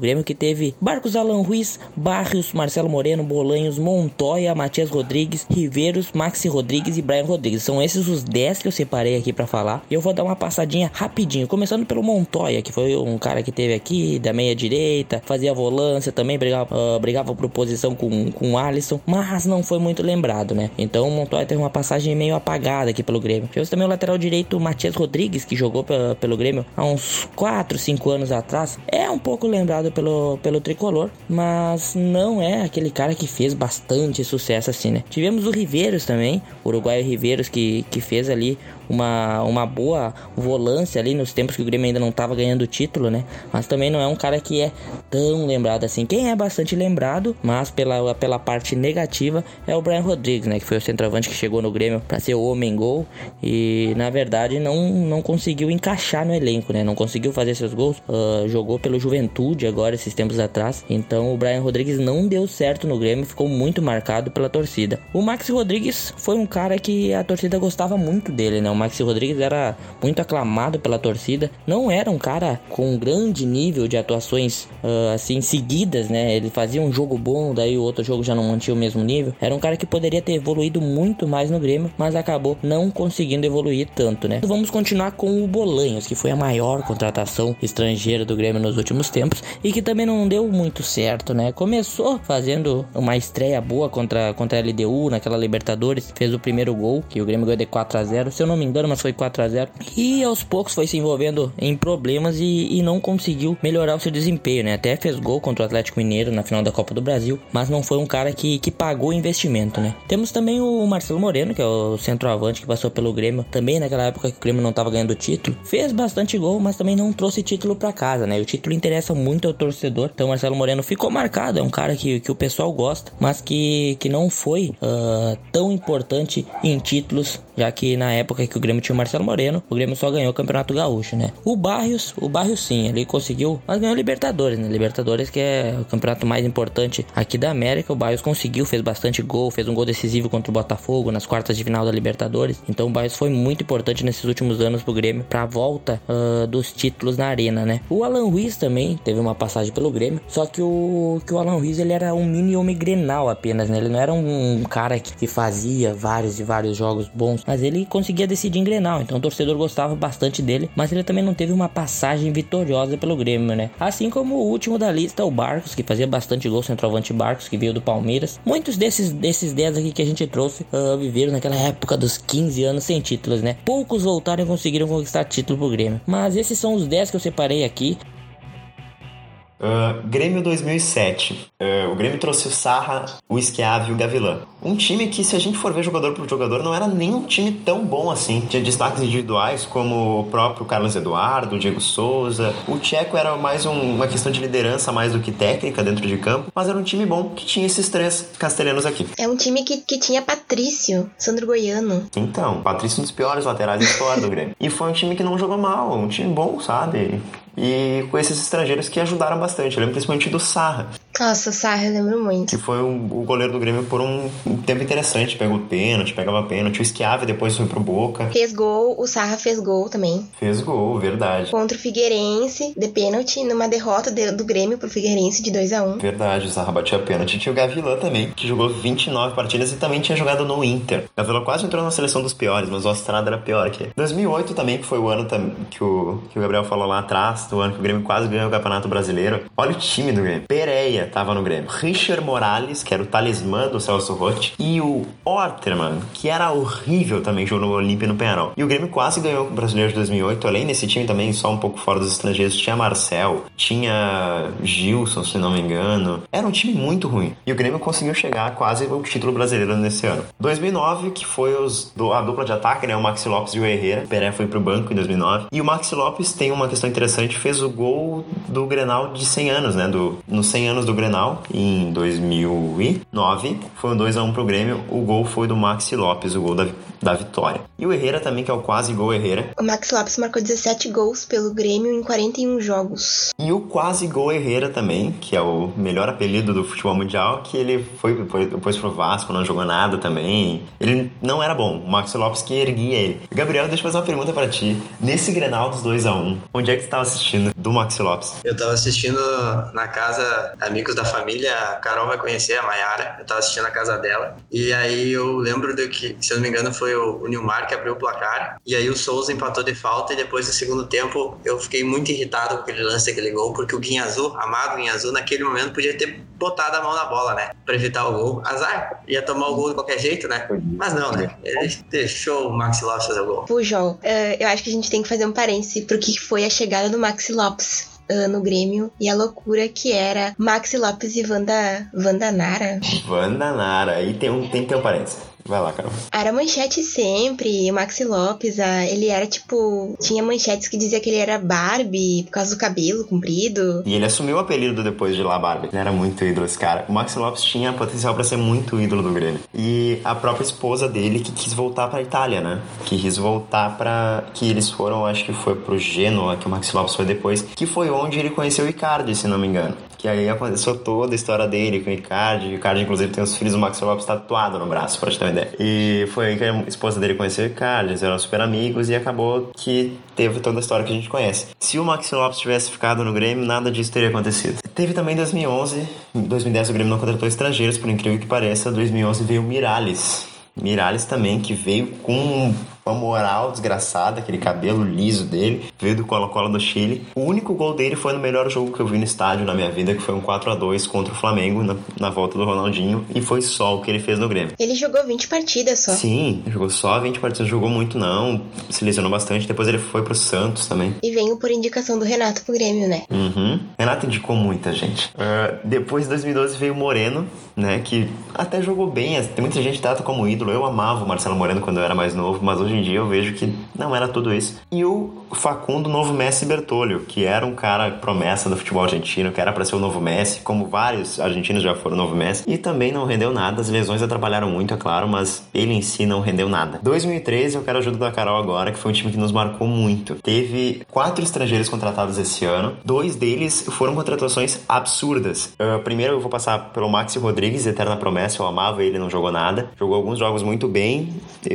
Grêmio que teve Barcos Alan Ruiz, Barrios, Marcelo Moreno, Bolanhos, Montoya, Matias Rodrigues, Riveiros, Maxi Rodrigues e Brian Rodrigues. São esses os 10 que eu separei aqui para falar. Eu vou dar uma passadinha rapidinho, começando pelo Montoya, que foi um cara que teve aqui da meia direita, fazia volância também, brigava, uh, brigava por posição com, com o Alisson, mas não foi muito lembrado, né? Então o Montoya teve uma passagem meio apagada aqui pelo Grêmio. Tivemos também o lateral direito Matias Rodrigues, que jogou pelo Grêmio há uns 4, 5 anos atrás. É um pouco lembrado pelo, pelo tricolor, mas não é aquele cara que fez bastante sucesso assim, né? Tivemos o Riveiros também, o uruguaio Riveiros, que, que fez ali uma, uma boa volância ali nos tempos que o Grêmio ainda não estava ganhando o título, né? Mas também não é um cara que é tão lembrado assim. Quem é bastante lembrado, mas pela, pela parte negativa, é o Brian Rodrigues, né? Que foi o centroavante que chegou no Grêmio para ser o homem gol e na verdade não, não conseguiu encaixar no elenco, né? Não conseguiu fazer seus gols. Uh, jogou pelo Juventude agora esses tempos atrás. Então o Brian Rodrigues não deu certo no Grêmio, ficou muito marcado pela torcida. O Max Rodrigues foi um cara que a torcida gostava muito dele, né? Maxi Rodrigues era muito aclamado pela torcida. Não era um cara com um grande nível de atuações uh, assim seguidas, né? Ele fazia um jogo bom, daí o outro jogo já não mantinha o mesmo nível. Era um cara que poderia ter evoluído muito mais no Grêmio, mas acabou não conseguindo evoluir tanto, né? Vamos continuar com o Bolanhos, que foi a maior contratação estrangeira do Grêmio nos últimos tempos e que também não deu muito certo, né? Começou fazendo uma estreia boa contra, contra a LDU naquela Libertadores, fez o primeiro gol, que o Grêmio ganhou de 4 a 0 Se eu não me engano, mas foi 4 a 0 E aos poucos foi se envolvendo em problemas e, e não conseguiu melhorar o seu desempenho, né? Até fez gol contra o Atlético Mineiro na final da Copa do Brasil, mas não foi um cara que, que pagou investimento, né? Temos também o Marcelo Moreno, que é o centroavante que passou pelo Grêmio, também naquela época que o Grêmio não estava ganhando título. Fez bastante gol, mas também não trouxe título para casa, né? O título interessa muito ao torcedor, então Marcelo Moreno ficou marcado, é um cara que, que o pessoal gosta, mas que, que não foi uh, tão importante em títulos, já que na época que o Grêmio tinha o Marcelo Moreno, o Grêmio só ganhou o Campeonato Gaúcho, né? O Barrios, o Barrios sim, ele conseguiu, mas ganhou Libertadores, né? Libertadores que é o campeonato mais importante aqui da América. O Barrios conseguiu, fez bastante gol, fez um gol decisivo contra o Botafogo nas quartas de final da Libertadores. Então o Barrios foi muito importante nesses últimos anos pro Grêmio para a volta uh, dos títulos na arena, né? O Alan Ruiz também teve uma passagem pelo Grêmio, só que o que o Alan Ruiz ele era um mini homem grenal apenas, né? Ele não era um, um cara que, que fazia vários e vários jogos bons, mas ele conseguia decidir em Grenal. Então o torcedor gostava bastante dele, mas ele também não teve uma passagem vitoriosa pelo Grêmio, né? Assim como o último da lista, o Barcos, que fazia bastante gol, centroavante Barcos, que veio do Palmeiras. Muitos desses desses 10 aqui que a gente trouxe uh, viveram naquela época dos 15 anos sem títulos, né? Poucos voltaram e conseguiram conquistar título pro Grêmio. Mas esses são os 10 que eu separei aqui. Uh, Grêmio 2007. Uh, o Grêmio trouxe o Sarra, o Esquiave e o Gavilã. Um time que, se a gente for ver jogador por jogador, não era nem um time tão bom assim. Tinha destaques individuais como o próprio Carlos Eduardo, o Diego Souza. O Tcheco era mais um, uma questão de liderança mais do que técnica dentro de campo, mas era um time bom que tinha esses três castelhanos aqui. É um time que, que tinha Patrício, Sandro Goiano. Então, Patrício um dos piores laterais da história do Grêmio. E foi um time que não jogou mal, um time bom, sabe? E com esses estrangeiros que ajudaram bastante. Eu lembro principalmente do Sarra. Nossa, o Sarra, eu lembro muito. Que foi um, o goleiro do Grêmio por um, um tempo interessante. Pegou pênalti, pegava pênalti. O Schiave depois foi pro Boca. Fez gol, o Sarra fez gol também. Fez gol, verdade. Contra o Figueirense, de pênalti, numa derrota de, do Grêmio pro Figueirense de 2 a 1 Verdade, o Sarra batia pênalti. Tinha o Gavilã também, que jogou 29 partidas e também tinha jogado no Inter. O Gavilã quase entrou na seleção dos piores, mas o Estrada era pior que ele. 2008 também, que foi o ano que o, que o Gabriel falou lá atrás, do ano que o Grêmio quase ganhou o Campeonato Brasileiro. Olha o time do Grêmio. Pereira tava no Grêmio. Richard Morales, que era o talismã do Celso Rotti. E o Orterman, que era horrível também, jogou no Olímpia no Penharol. E o Grêmio quase ganhou o Brasileiro de 2008. Além desse time também, só um pouco fora dos estrangeiros, tinha Marcel, tinha Gilson, se não me engano. Era um time muito ruim. E o Grêmio conseguiu chegar quase ao título brasileiro nesse ano. 2009, que foi os, a dupla de ataque, né? O Maxi Lopes e o Herrera. O Peré foi pro banco em 2009. E o Maxi Lopes tem uma questão interessante, fez o gol do Grenal de 100 anos, né? Do, nos 100 anos do Grenal, em 2009. Foi um 2x1 pro Grêmio. O gol foi do Maxi Lopes, o gol da, da vitória. E o Herrera também, que é o quase gol Herrera. O Maxi Lopes marcou 17 gols pelo Grêmio em 41 jogos. E o quase gol Herrera também, que é o melhor apelido do futebol mundial, que ele foi depois pro Vasco, não jogou nada também. Ele não era bom. O Maxi Lopes que erguia ele. Gabriel, deixa eu fazer uma pergunta para ti. Nesse Grenal dos 2 a 1 onde é que você tava assistindo do Maxi Lopes? Eu tava assistindo na casa Amigos da Família, a Carol vai conhecer a Mayara. Eu tava assistindo na casa dela. E aí eu lembro de que, se eu não me engano, foi o, o Nilmar que abriu o placar. E aí o Souza empatou de falta. E depois do segundo tempo, eu fiquei muito irritado com aquele lance, aquele gol, porque o Guinha Azul, amado Guinha Azul, naquele momento podia ter botado a mão na bola, né? Pra evitar o gol. Azar, ia tomar o gol de qualquer jeito, né? Mas não, né? Ele deixou o Maxi Lopes fazer o gol. Pujol, uh, eu acho que a gente tem que fazer um parêntese pro que foi a chegada do Maxi Lopes uh, no Grêmio e a loucura que era Maxi Lopes e Vanda, Vanda Nara. Vanda Nara, aí tem, um, tem que ter um parênteses. Vai lá, Carol. Era manchete sempre, o Maxi Lopes, ele era tipo. Tinha manchetes que dizia que ele era Barbie por causa do cabelo comprido. E ele assumiu o apelido depois de lá, Barbie. Ele era muito ídolo, esse cara. O Maxi Lopes tinha potencial para ser muito ídolo do Grêmio. E a própria esposa dele que quis voltar pra Itália, né? Que quis voltar pra. Que eles foram, acho que foi pro Genoa, que o Maxi Lopes foi depois, que foi onde ele conheceu o Icardi, se não me engano. Que aí aconteceu toda a história dele com o Icardi. O Icardi, inclusive, tem os filhos do Maxi Lopes tatuado no braço, pra te ter uma ideia. E foi aí que a esposa dele conheceu o Icardi, eles eram super amigos e acabou que teve toda a história que a gente conhece. Se o Maxi Lopes tivesse ficado no Grêmio, nada disso teria acontecido. Teve também 2011, em 2010 o Grêmio não contratou estrangeiros, por incrível que pareça. 2011 veio o Miralles. Miralles também, que veio com uma moral desgraçada, aquele cabelo liso dele, veio do Colo-Colo do Chile. O único gol dele foi no melhor jogo que eu vi no estádio na minha vida, que foi um 4 a 2 contra o Flamengo na, na volta do Ronaldinho, e foi só o que ele fez no Grêmio. Ele jogou 20 partidas só. Sim, jogou só 20 partidas, jogou muito não, se lesionou bastante, depois ele foi pro Santos também. E veio por indicação do Renato pro Grêmio, né? Uhum. Renato indicou muita gente. Uh, depois de 2012 veio o Moreno, né, que até jogou bem, tem muita gente que trata como ídolo, eu amava o Marcelo Moreno quando eu era mais novo, mas hoje em dia eu vejo que não era tudo isso. E o Facundo Novo Messi Bertolio, que era um cara promessa do futebol argentino, que era para ser o novo Messi, como vários argentinos já foram o novo Messi, e também não rendeu nada. As lesões atrapalharam muito, é claro, mas ele em si não rendeu nada. 2013, eu quero a ajuda da Carol agora, que foi um time que nos marcou muito. Teve quatro estrangeiros contratados esse ano, dois deles foram contratações absurdas. Uh, primeiro, eu vou passar pelo Maxi Rodrigues, eterna promessa, eu amava ele, não jogou nada. Jogou alguns jogos muito bem,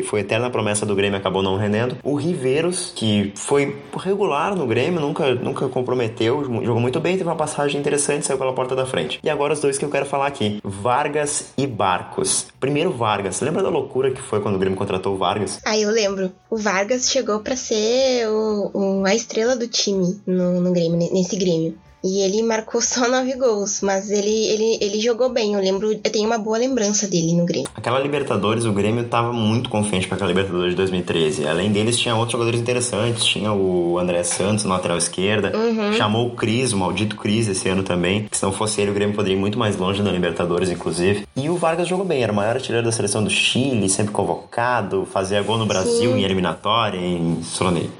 foi eterna promessa do Grêmio, acabou não rendendo. O Riveiros, que foi regular no Grêmio, nunca, nunca comprometeu, jogou muito bem, teve uma passagem interessante, saiu pela porta da frente. E agora os dois que eu quero falar aqui: Vargas e Barcos. Primeiro, Vargas. Lembra da loucura que foi quando o Grêmio contratou o Vargas? Ah, eu lembro. O Vargas chegou para ser o, o, a estrela do time no, no Grêmio, nesse Grêmio. E ele marcou só nove gols, mas ele, ele, ele jogou bem. Eu lembro, eu tenho uma boa lembrança dele no Grêmio. Aquela Libertadores, o Grêmio tava muito confiante para aquela Libertadores de 2013. Além deles, tinha outros jogadores interessantes. Tinha o André Santos na lateral esquerda. Uhum. Chamou o Cris, o maldito Cris, esse ano também. Se não fosse ele, o Grêmio poderia ir muito mais longe na Libertadores, inclusive. E o Vargas jogou bem. Era o maior artilheiro da seleção do Chile, sempre convocado. Fazia gol no Brasil Sim. em eliminatória, em,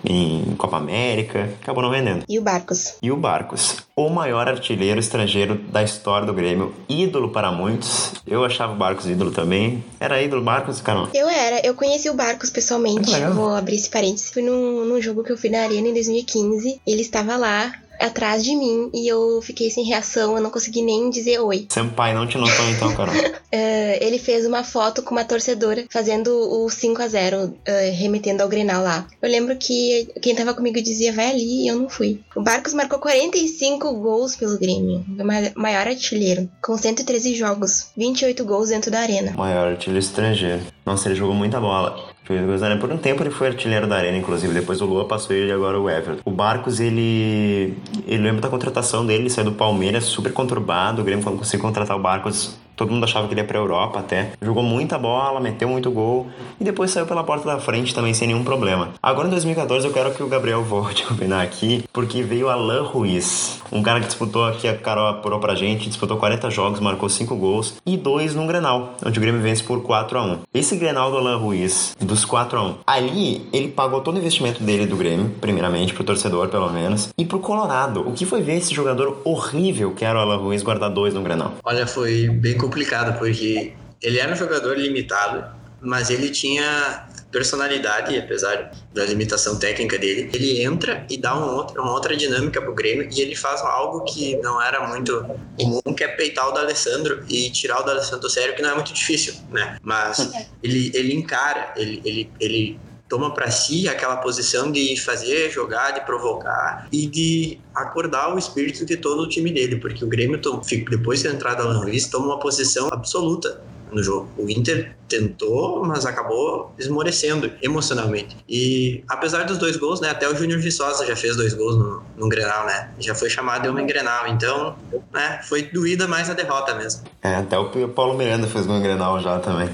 em Copa América. Acabou não rendendo. E o Barcos? E o Barcos o maior artilheiro estrangeiro da história do Grêmio, ídolo para muitos. Eu achava o Barcos ídolo também. Era ídolo Barcos, Carol? Eu era, eu conheci o Barcos pessoalmente. Legal. Vou abrir esse parênteses. Fui num, num jogo que eu fui na Arena em 2015. Ele estava lá atrás de mim e eu fiquei sem reação, eu não consegui nem dizer oi. Senpai não te notou então, Carol? uh, ele fez uma foto com uma torcedora fazendo o 5 a 0 uh, remetendo ao Grenal lá. Eu lembro que quem tava comigo dizia vai ali e eu não fui. O Barcos marcou 45 gols pelo Grêmio, o maior artilheiro, com 113 jogos, 28 gols dentro da arena. Maior artilheiro estrangeiro. Nossa, ele jogou muita bola. Por um tempo ele foi artilheiro da arena, inclusive. Depois o Lua passou ele e agora o Everton. O Barcos, ele. Ele lembra da contratação dele, ele saiu do Palmeiras super conturbado. O Grêmio, conseguiu contratar o Barcos, Todo mundo achava que ele ia pra Europa até. Jogou muita bola, meteu muito gol e depois saiu pela porta da frente também sem nenhum problema. Agora em 2014 eu quero que o Gabriel volte a opinar aqui, porque veio Alan Ruiz, um cara que disputou aqui, a Carol apurou pra gente, disputou 40 jogos, marcou 5 gols e 2 num Grenal, onde o Grêmio vence por 4 a 1 Esse Grenal do Alan Ruiz, dos 4 a 1 ali ele pagou todo o investimento dele do Grêmio, primeiramente, pro torcedor pelo menos, e pro Colorado. O que foi ver esse jogador horrível que era o Alan Ruiz guardar dois no Grenal? Olha, foi bem complicado, porque ele era um jogador limitado, mas ele tinha personalidade, apesar da limitação técnica dele. Ele entra e dá um outro, uma outra dinâmica pro Grêmio e ele faz algo que não era muito comum, que é peitar o D'Alessandro e tirar o D'Alessandro do sério, que não é muito difícil, né? Mas ele, ele encara, ele, ele, ele toma para si aquela posição de fazer, jogar, de provocar e de acordar o espírito de todo o time dele, porque o Grêmio, depois da entrada do Alan Luiz, toma uma posição absoluta no jogo. O Inter tentou, mas acabou esmorecendo emocionalmente. E apesar dos dois gols, né, até o Júnior Viçosa já fez dois gols no, no Grenal, né? Já foi chamado de homem Grenal, então, né, foi doída mais a derrota mesmo. É, até o Paulo Miranda fez no Grenal já também.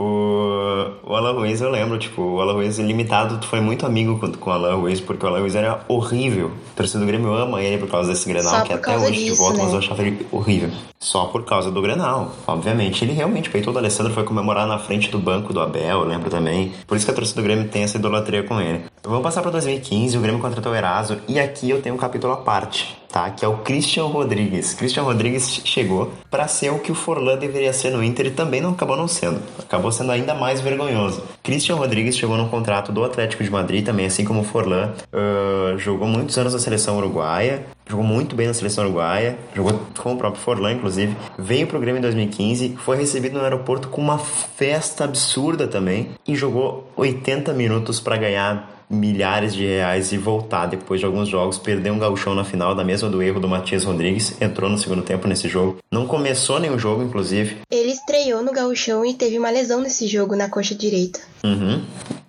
O, o Alan Ruiz, eu lembro, tipo, o Alan Ruiz limitado, tu foi muito amigo com, com o Alan Ruiz, porque o Alan Ruiz era horrível. O torcedor do Grêmio ama ele por causa desse Grenal, que até hoje disso, de volta, né? mas eu achava ele horrível. Só por causa do Grenal, obviamente. Ele realmente peitou o Alessandro, foi comemorar na frente do banco do Abel, eu lembro também. Por isso que a torcida do Grêmio tem essa idolatria com ele. Vamos passar para 2015, o Grêmio contratou o Eraso, e aqui eu tenho um capítulo à parte tá? Que é o Christian Rodrigues. Christian Rodrigues chegou para ser o que o Forlan deveria ser no Inter e também não acabou não sendo. Acabou sendo ainda mais vergonhoso. Christian Rodrigues chegou no contrato do Atlético de Madrid também, assim como o Forlan. Uh, jogou muitos anos na seleção uruguaia. Jogou muito bem na seleção uruguaia, jogou com o próprio Forlan, inclusive. Veio pro Grêmio em 2015, foi recebido no aeroporto com uma festa absurda também e jogou 80 minutos para ganhar milhares de reais e voltar depois de alguns jogos, perder um gauchão na final, da mesma do erro do Matias Rodrigues, entrou no segundo tempo nesse jogo, não começou nenhum jogo, inclusive. Ele estreou no gauchão e teve uma lesão nesse jogo na coxa direita. Uhum.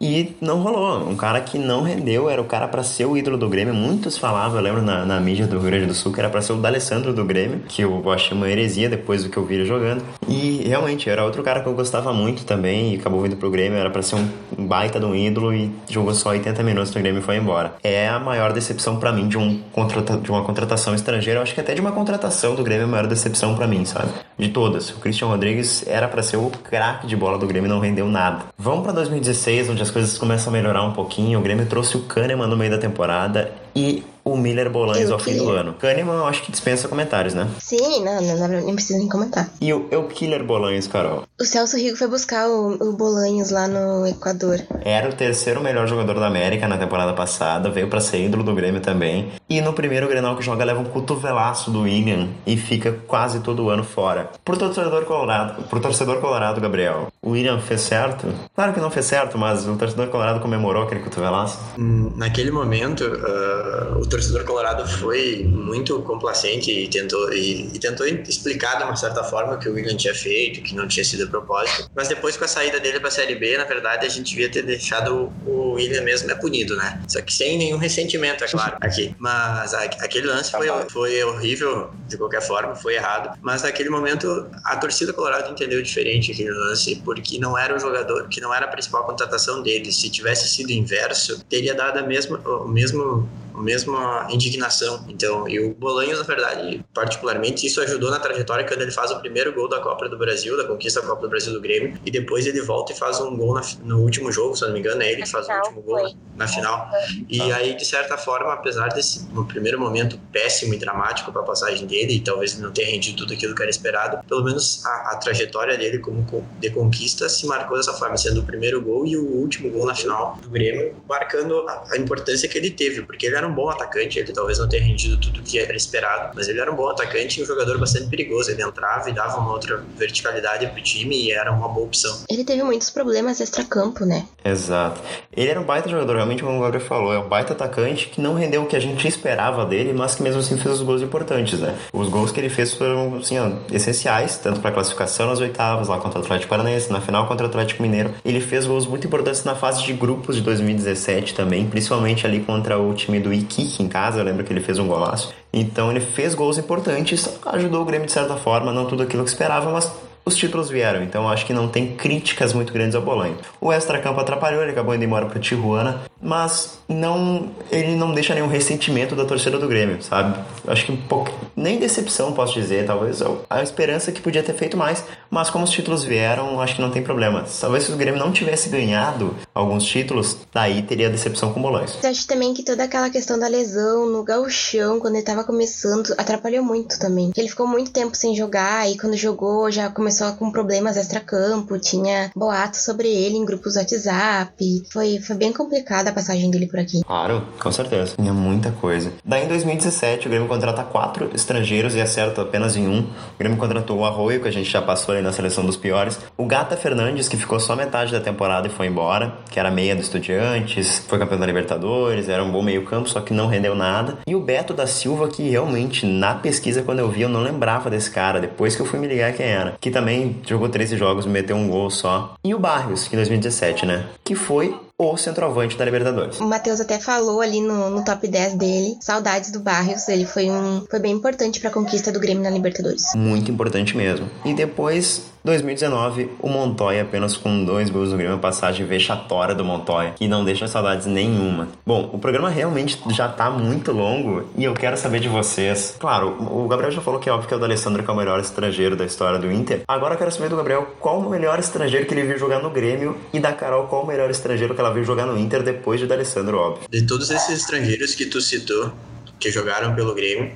E não rolou. Um cara que não rendeu, era o cara para ser o ídolo do Grêmio. Muitos falavam, eu lembro na, na mídia do Rio Grande do Sul, que era para ser o D'Alessandro do Grêmio, que eu achei uma heresia depois do que eu vi ele jogando. E realmente, era outro cara que eu gostava muito também e acabou vindo pro Grêmio. Era para ser um baita de um ídolo e jogou só 80 minutos no Grêmio e foi embora. É a maior decepção para mim de, um contrata de uma contratação estrangeira. Eu acho que até de uma contratação do Grêmio é a maior decepção para mim, sabe? De todas. O Christian Rodrigues era para ser o craque de bola do Grêmio e não rendeu nada. Vamos para 2016, onde as coisas começam a melhorar um pouquinho. O Grêmio trouxe o Kahneman no meio da temporada e o Miller Bolanes ao fim do ano. Kahneman, eu acho que dispensa comentários, né? Sim, não, não, não nem precisa nem comentar. E o, o Killer Bolanes, Carol? O Celso Rigo foi buscar o, o Bolanhos lá no Equador. Era o terceiro melhor jogador da América na temporada passada, veio para ser ídolo do Grêmio também. E no primeiro Grenal que joga, leva um cotovelaço do William e fica quase todo ano fora. Pro torcedor colorado, pro torcedor colorado, Gabriel, o William fez certo? Claro que não fez certo, mas o torcedor colorado comemorou aquele cotovelaço. Hum, naquele momento, uh, o torcedor colorado foi muito complacente e tentou, e, e, tentou explicar de uma certa forma que o William tinha feito, que não tinha sido a propósito. Mas depois, com a saída dele para a Série B, na verdade, a gente devia ter deixado o William mesmo é punido, né? Só que sem nenhum ressentimento, é claro, aqui. Mas a, aquele lance foi, foi horrível, de qualquer forma, foi errado. Mas naquele momento, a torcida colorado entendeu diferente aquele lance, porque não era o jogador, que não era a principal contratação dele. Se tivesse sido inverso, teria dado a mesma, o mesmo a mesma indignação. Então, e o Bolanhos, na verdade, particularmente, isso ajudou na trajetória quando ele faz o primeiro gol da Copa do Brasil, da conquista da Copa do Brasil do Grêmio, e depois ele volta e faz um gol na, no último jogo, se não me engano, é ele que faz o último gol na, na final. E aí, de certa forma, apesar desse no primeiro momento péssimo e dramático para a passagem dele, e talvez ele não tenha rendido tudo aquilo que era esperado, pelo menos a, a trajetória dele como de conquista se marcou dessa forma, sendo o primeiro gol e o último gol na final do Grêmio, marcando a, a importância que ele teve, porque ele era um bom atacante, ele talvez não tenha rendido tudo que era esperado, mas ele era um bom atacante e um jogador bastante perigoso. Ele entrava e dava uma outra verticalidade pro time e era uma boa opção. Ele teve muitos problemas extra-campo, né? Exato. Ele era um baita jogador, realmente, como o Gabriel falou, é um baita atacante que não rendeu o que a gente esperava dele, mas que mesmo assim fez os gols importantes, né? Os gols que ele fez foram, assim, ó, essenciais, tanto para classificação nas oitavas, lá contra o Atlético Paranaense, na final contra o Atlético Mineiro. Ele fez gols muito importantes na fase de grupos de 2017 também, principalmente ali contra o time do Iquique em casa, eu lembro que ele fez um golaço. Então ele fez gols importantes, ajudou o Grêmio de certa forma, não tudo aquilo que esperava, mas os títulos vieram, então acho que não tem críticas muito grandes ao Bolanho. O extra-campo atrapalhou, ele acabou indo embora para Tijuana, mas não ele não deixa nenhum ressentimento da torcida do Grêmio, sabe? Acho que um pouco, nem decepção posso dizer, talvez a esperança que podia ter feito mais, mas como os títulos vieram, acho que não tem problema. Talvez se o Grêmio não tivesse ganhado alguns títulos, daí teria decepção com o. Eu acho também que toda aquela questão da lesão no gauchão, quando ele tava começando, atrapalhou muito também. Ele ficou muito tempo sem jogar e quando jogou já começou com problemas extra-campo, tinha boatos sobre ele em grupos WhatsApp. Foi, foi bem complicada a passagem dele por aqui. Claro, com certeza. Tinha muita coisa. Daí em 2017, o Grêmio contrata quatro estrangeiros e acerta apenas em um. O Grêmio contratou o Arroio, que a gente já passou aí na seleção dos piores. O Gata Fernandes, que ficou só metade da temporada e foi embora, que era meia do Estudiantes, foi campeão da Libertadores, era um bom meio-campo, só que não rendeu nada. E o Beto da Silva, que realmente, na pesquisa, quando eu vi, eu não lembrava desse cara, depois que eu fui me ligar quem era. Que também jogou 13 jogos, meteu um gol só. E o Barrios, que em 2017, né? Que foi o centroavante da Libertadores. O Matheus até falou ali no, no, top 10 dele, saudades do Barrios, ele foi um foi bem importante para a conquista do Grêmio na Libertadores. Muito importante mesmo. E depois 2019, o Montoya apenas com dois gols no Grêmio, passagem vexatória do Montoya, que não deixa saudades nenhuma. Bom, o programa realmente já tá muito longo e eu quero saber de vocês. Claro, o Gabriel já falou que é óbvio que é o do Alessandro que é o melhor estrangeiro da história do Inter. Agora eu quero saber do Gabriel qual o melhor estrangeiro que ele viu jogar no Grêmio e da Carol qual o melhor estrangeiro que ela viu jogar no Inter depois de D'Alessandro, óbvio. De todos esses estrangeiros que tu citou, que jogaram pelo Grêmio,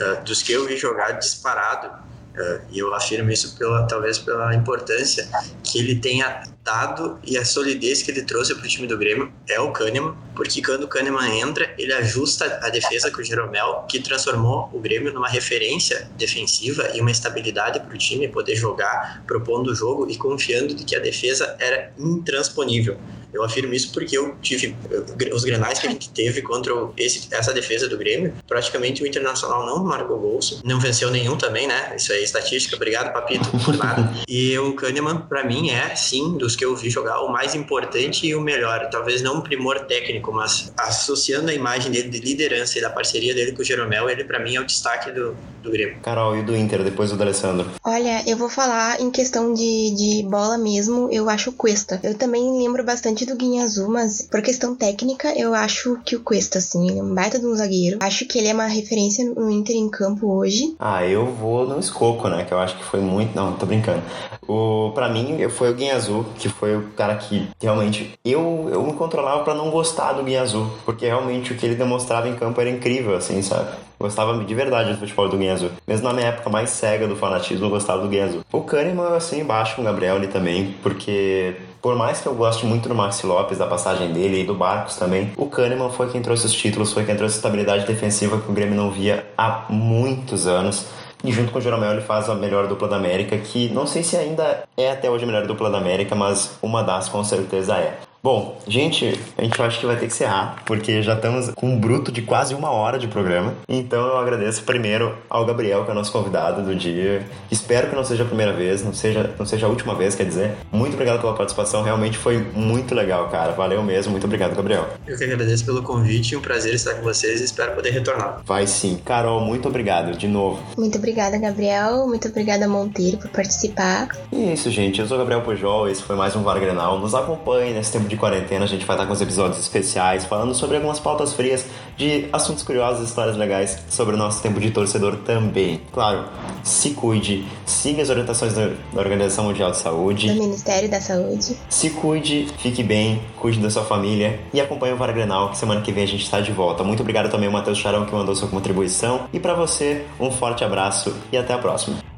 uh, dos que eu vi jogar disparado, e eu afirmo isso pela, talvez pela importância que ele tenha dado e a solidez que ele trouxe para o time do Grêmio é o Kahneman, porque quando o Kahneman entra, ele ajusta a defesa com o Jeromel, que transformou o Grêmio numa referência defensiva e uma estabilidade para o time poder jogar, propondo o jogo e confiando de que a defesa era intransponível. Eu afirmo isso porque eu tive os grenais que a gente teve contra esse, essa defesa do Grêmio. Praticamente o Internacional não marcou gols, não venceu nenhum também, né? Isso aí é estatística. Obrigado, Papito, por nada. e o Kahneman, para mim, é sim, dos que eu vi jogar, o mais importante e o melhor. Talvez não um primor técnico, mas associando a imagem dele de liderança e da parceria dele com o Jeromel, ele para mim é o destaque do, do Grêmio. Carol, e do Inter, depois do Alessandro? Olha, eu vou falar em questão de, de bola mesmo, eu acho o Cuesta. Eu também lembro bastante do Guinha Azul, mas por questão técnica, eu acho que o Cuesta, assim, ele é um baita de um zagueiro. Acho que ele é uma referência no Inter em campo hoje. Ah, eu vou no Escoco, né? Que eu acho que foi muito. Não, tô brincando. O, pra mim, foi o Guinha Azul, que foi o cara que realmente. Eu, eu me controlava para não gostar do Guinha Azul, porque realmente o que ele demonstrava em campo era incrível, assim, sabe? Gostava de verdade do futebol do Guinha Azul. Mesmo na minha época mais cega do fanatismo, eu gostava do Azul. O Kahneman, assim, embaixo com o Gabriel ali também, porque por mais que eu goste muito do Maxi Lopes, da passagem dele e do Barcos também, o Kahneman foi quem trouxe os títulos, foi quem trouxe a estabilidade defensiva que o Grêmio não via há muitos anos. E junto com o Jeromel ele faz a melhor dupla da América, que não sei se ainda é até hoje a melhor dupla da América, mas uma das com certeza é. Bom, gente, a gente acha que vai ter que encerrar, porque já estamos com um bruto de quase uma hora de programa. Então eu agradeço primeiro ao Gabriel, que é o nosso convidado do dia. Espero que não seja a primeira vez, não seja, não seja a última vez, quer dizer. Muito obrigado pela participação, realmente foi muito legal, cara. Valeu mesmo, muito obrigado, Gabriel. Eu que agradeço pelo convite, um prazer estar com vocês e espero poder retornar. Vai sim. Carol, muito obrigado de novo. Muito obrigada, Gabriel. Muito obrigada, Monteiro, por participar. E é isso, gente. Eu sou o Gabriel Pujol, esse foi mais um VAR Grenal. Nos acompanhe nesse tempo de quarentena, a gente vai estar com os episódios especiais falando sobre algumas pautas frias de assuntos curiosos histórias legais sobre o nosso tempo de torcedor também. Claro, se cuide, siga as orientações da Organização Mundial de Saúde, do Ministério da Saúde. Se cuide, fique bem, cuide da sua família e acompanhe o VAR Grenal, que semana que vem a gente está de volta. Muito obrigado também ao Matheus Charão que mandou sua contribuição. E para você, um forte abraço e até a próxima.